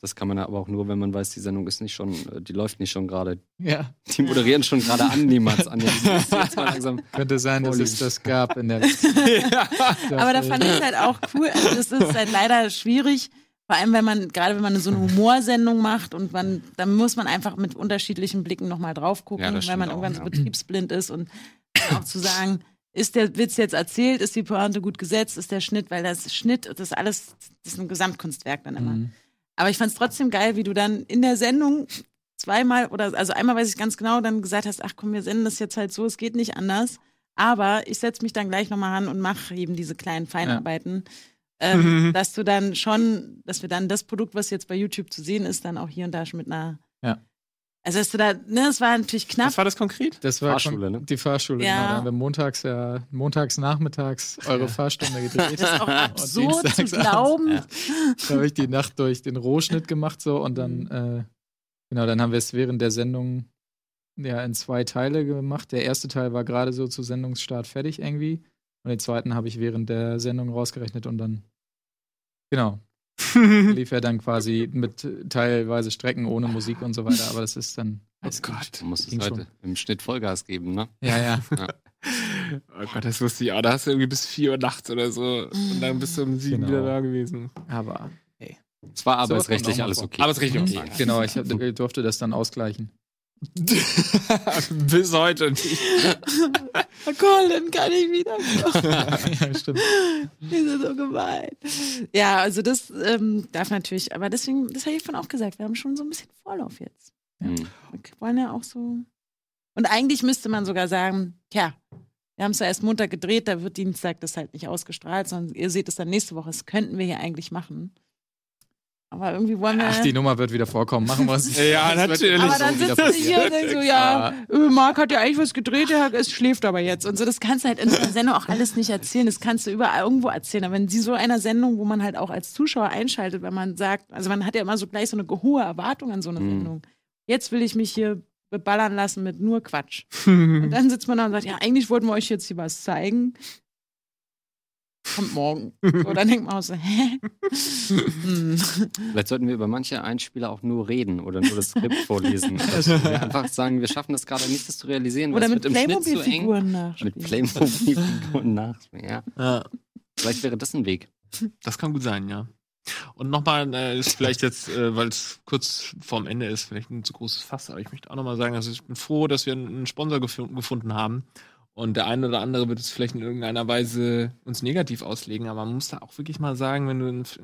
das kann man aber auch nur, wenn man weiß, die Sendung ist nicht schon, äh, die läuft nicht schon gerade. Ja, Die moderieren schon gerade an, die Mats an. Jetzt jetzt mal langsam. könnte sein, dass es das gab in der. Aber da fand ich halt auch cool. Also das ist halt leider schwierig. Vor allem, wenn man, gerade wenn man so eine Humorsendung macht und man, dann muss man einfach mit unterschiedlichen Blicken nochmal drauf gucken, Ja, weil man auch, irgendwann so ja. betriebsblind ist und auch zu sagen, ist der Witz jetzt erzählt, ist die Pointe gut gesetzt, ist der Schnitt, weil das Schnitt, das ist alles, das ist ein Gesamtkunstwerk dann immer. Mhm. Aber ich fand es trotzdem geil, wie du dann in der Sendung zweimal oder also einmal weiß ich ganz genau, dann gesagt hast, ach komm, wir senden das jetzt halt so, es geht nicht anders. Aber ich setze mich dann gleich nochmal an und mache eben diese kleinen Feinarbeiten. Ähm, dass du dann schon, dass wir dann das Produkt, was jetzt bei YouTube zu sehen ist, dann auch hier und da schon mit einer. Ja. Also dass du da, ne, es war natürlich knapp. Was war das konkret? Das war Fahrschule, ne? die Fahrschule. Ja. Genau, da haben wir montags ja, montags nachmittags eure Fahrstunde gedreht. Das ist auch absurd zu glauben. Ja. Da habe ich die Nacht durch den Rohschnitt gemacht so und dann, äh, genau, dann haben wir es während der Sendung ja in zwei Teile gemacht. Der erste Teil war gerade so zu Sendungsstart fertig irgendwie und den zweiten habe ich während der Sendung rausgerechnet und dann, genau, lief er dann quasi mit teilweise Strecken ohne Musik und so weiter, aber das ist dann. Oh Gott. Du musst es heute schon. im Schnitt Vollgas geben, ne? Ja, ja. Oh Gott, das wusste ich auch. Da hast du irgendwie bis 4 Uhr nachts oder so. Und dann bist du um 7 Genau. wieder da gewesen. Aber. Es war arbeitsrechtlich mal alles okay. Aber es ist richtig Mhm. okay. Genau, ich ich durfte das dann ausgleichen. bis heute nicht. Colin kann ich wieder. ja, stimmt. Die sind so gemein. Ja, also das ähm, darf natürlich, aber deswegen, das habe ich vorhin auch gesagt, wir haben schon so ein bisschen Vorlauf jetzt. Hm. Wir wollen ja auch so. Und eigentlich müsste man sogar sagen, tja, wir haben es ja erst Montag gedreht, da wird Dienstag das halt nicht ausgestrahlt, sondern ihr seht es dann nächste Woche. Das könnten wir hier eigentlich machen. Aber irgendwie wollen wir. Ach, die Nummer wird wieder vorkommen. Machen wir es. Ja, natürlich. aber dann sitzen sie hier und denken so, ja, äh, Marc hat ja eigentlich was gedreht, er es schläft aber jetzt. Und so, das kannst du halt in so einer Sendung auch alles nicht erzählen. Das kannst du überall irgendwo erzählen. Aber wenn sie so einer Sendung, wo man halt auch als Zuschauer einschaltet, wenn man sagt, also man hat ja immer so gleich so eine hohe Erwartung an so eine Mhm. Sendung. Jetzt will ich mich hier beballern lassen mit nur Quatsch. Und dann sitzt man da und sagt, ja, eigentlich wollten wir euch jetzt hier was zeigen. Kommt morgen. So, dann denkt man auch so, hä? Hm. Vielleicht sollten wir über manche Einspieler auch nur reden oder nur das Skript vorlesen. Also wir einfach sagen, wir schaffen das gerade nicht, das zu realisieren, weil Oder es mit. Playmobil-Figuren nachspielen. Mit Playmobil-Figuren nach. Ja, Ja. vielleicht wäre das ein Weg. Das kann gut sein, ja. Und nochmal, äh, ist vielleicht jetzt, äh, weil es kurz vorm Ende ist, vielleicht ein zu großes Fass, aber ich möchte auch nochmal sagen, also ich bin froh, dass wir einen Sponsor gef gefunden haben. Und der eine oder andere wird es vielleicht in irgendeiner Weise uns negativ auslegen, aber man muss da auch wirklich mal sagen, wenn du ins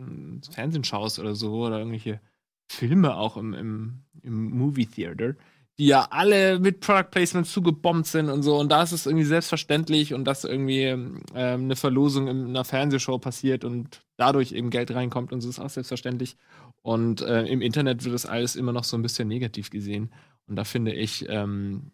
Fernsehen schaust oder so, oder irgendwelche Filme auch im, im, im Movie Theater, die ja alle mit Product Placement zugebombt sind und so. Und da ist es irgendwie selbstverständlich und dass irgendwie ähm, eine Verlosung in einer Fernsehshow passiert und dadurch eben Geld reinkommt und so ist auch selbstverständlich. Und äh, im Internet wird das alles immer noch so ein bisschen negativ gesehen. Und da finde ich, ähm,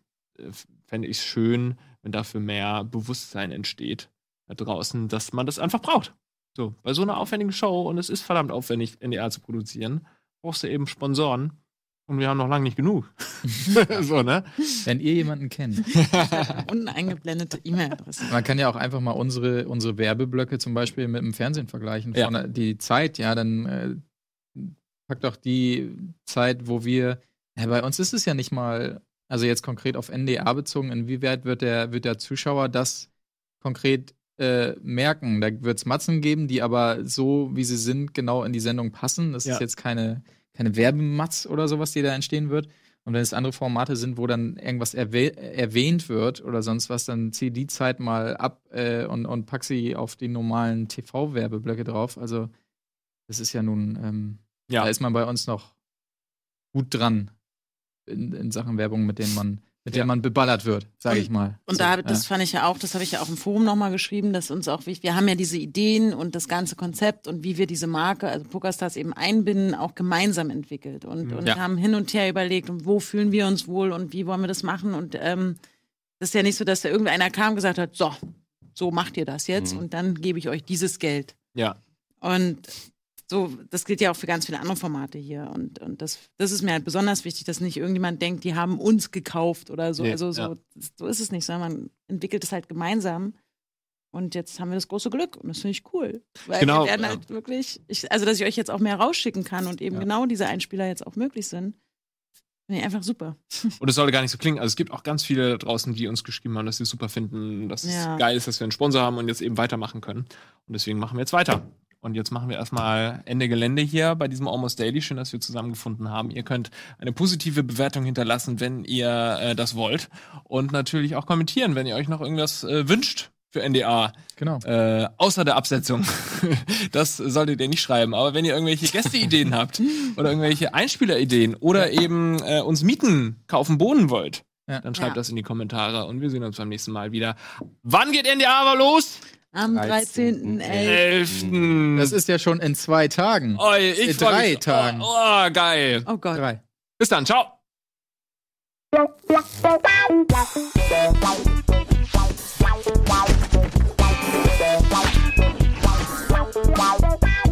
fände ich es schön, wenn dafür mehr Bewusstsein entsteht da draußen, dass man das einfach braucht. So, bei so einer aufwendigen Show, und es ist verdammt aufwendig, NDR zu produzieren, brauchst du eben Sponsoren und wir haben noch lange nicht genug. so, ne? Wenn ihr jemanden kennt. Unten eingeblendete E-Mail-Adresse. Man kann ja auch einfach mal unsere, unsere Werbeblöcke zum Beispiel mit dem Fernsehen vergleichen. Ja. Von die Zeit, ja, dann äh, packt doch die Zeit, wo wir. Ja, bei uns ist es ja nicht mal, also jetzt konkret auf NDA bezogen, inwieweit wird der, wird der Zuschauer das konkret äh, merken? Da wird es Matzen geben, die aber so, wie sie sind, genau in die Sendung passen. Das ja. ist jetzt keine keine Werbematz oder sowas, die da entstehen wird. Und wenn es andere Formate sind, wo dann irgendwas erwäh erwähnt wird oder sonst was, dann zieh die Zeit mal ab äh, und, und pack sie auf die normalen TV-Werbeblöcke drauf. Also, das ist ja nun, ähm, ja. da ist man bei uns noch gut dran in, in Sachen Werbung, mit denen man mit der man beballert wird, sage ich mal. Und so, da, das ja. fand ich ja auch, das habe ich ja auch im Forum nochmal geschrieben, dass uns auch wichtig, wir haben ja diese Ideen und das ganze Konzept und wie wir diese Marke, also Pokerstars eben einbinden, auch gemeinsam entwickelt und, mhm. und ja. haben hin und her überlegt, und wo fühlen wir uns wohl und wie wollen wir das machen und ähm, das ist ja nicht so, dass da irgendeiner kam und gesagt hat, so, so macht ihr das jetzt mhm. und dann gebe ich euch dieses Geld. Ja. Und so, das gilt ja auch für ganz viele andere Formate hier. Und, und das, das ist mir halt besonders wichtig, dass nicht irgendjemand denkt, die haben uns gekauft oder so. Nee, also so, ja. so ist es nicht, sondern man entwickelt es halt gemeinsam. Und jetzt haben wir das große Glück und das finde ich cool. Weil genau, wir werden halt wirklich, ich, also dass ich euch jetzt auch mehr rausschicken kann und eben ja. genau diese Einspieler jetzt auch möglich sind. Finde ich einfach super. Und es sollte gar nicht so klingen. Also es gibt auch ganz viele draußen, die uns geschrieben haben, dass sie es super finden, dass ja. es geil ist, dass wir einen Sponsor haben und jetzt eben weitermachen können. Und deswegen machen wir jetzt weiter. Und jetzt machen wir erstmal Ende Gelände hier bei diesem Almost Daily. Schön, dass wir zusammengefunden haben. Ihr könnt eine positive Bewertung hinterlassen, wenn ihr äh, das wollt. Und natürlich auch kommentieren, wenn ihr euch noch irgendwas äh, wünscht für NDA. Genau. Äh, außer der Absetzung. das solltet ihr nicht schreiben. Aber wenn ihr irgendwelche Gästeideen habt oder irgendwelche Einspielerideen oder eben äh, uns Mieten kaufen, bohnen wollt, ja. dann schreibt ja. das in die Kommentare und wir sehen uns beim nächsten Mal wieder. Wann geht NDA aber los? Am 13.11. Hm. Das ist ja schon in zwei Tagen. Oh, in drei mich. Tagen. Oh, oh, geil. Oh Gott. Drei. Bis dann, ciao. Wow.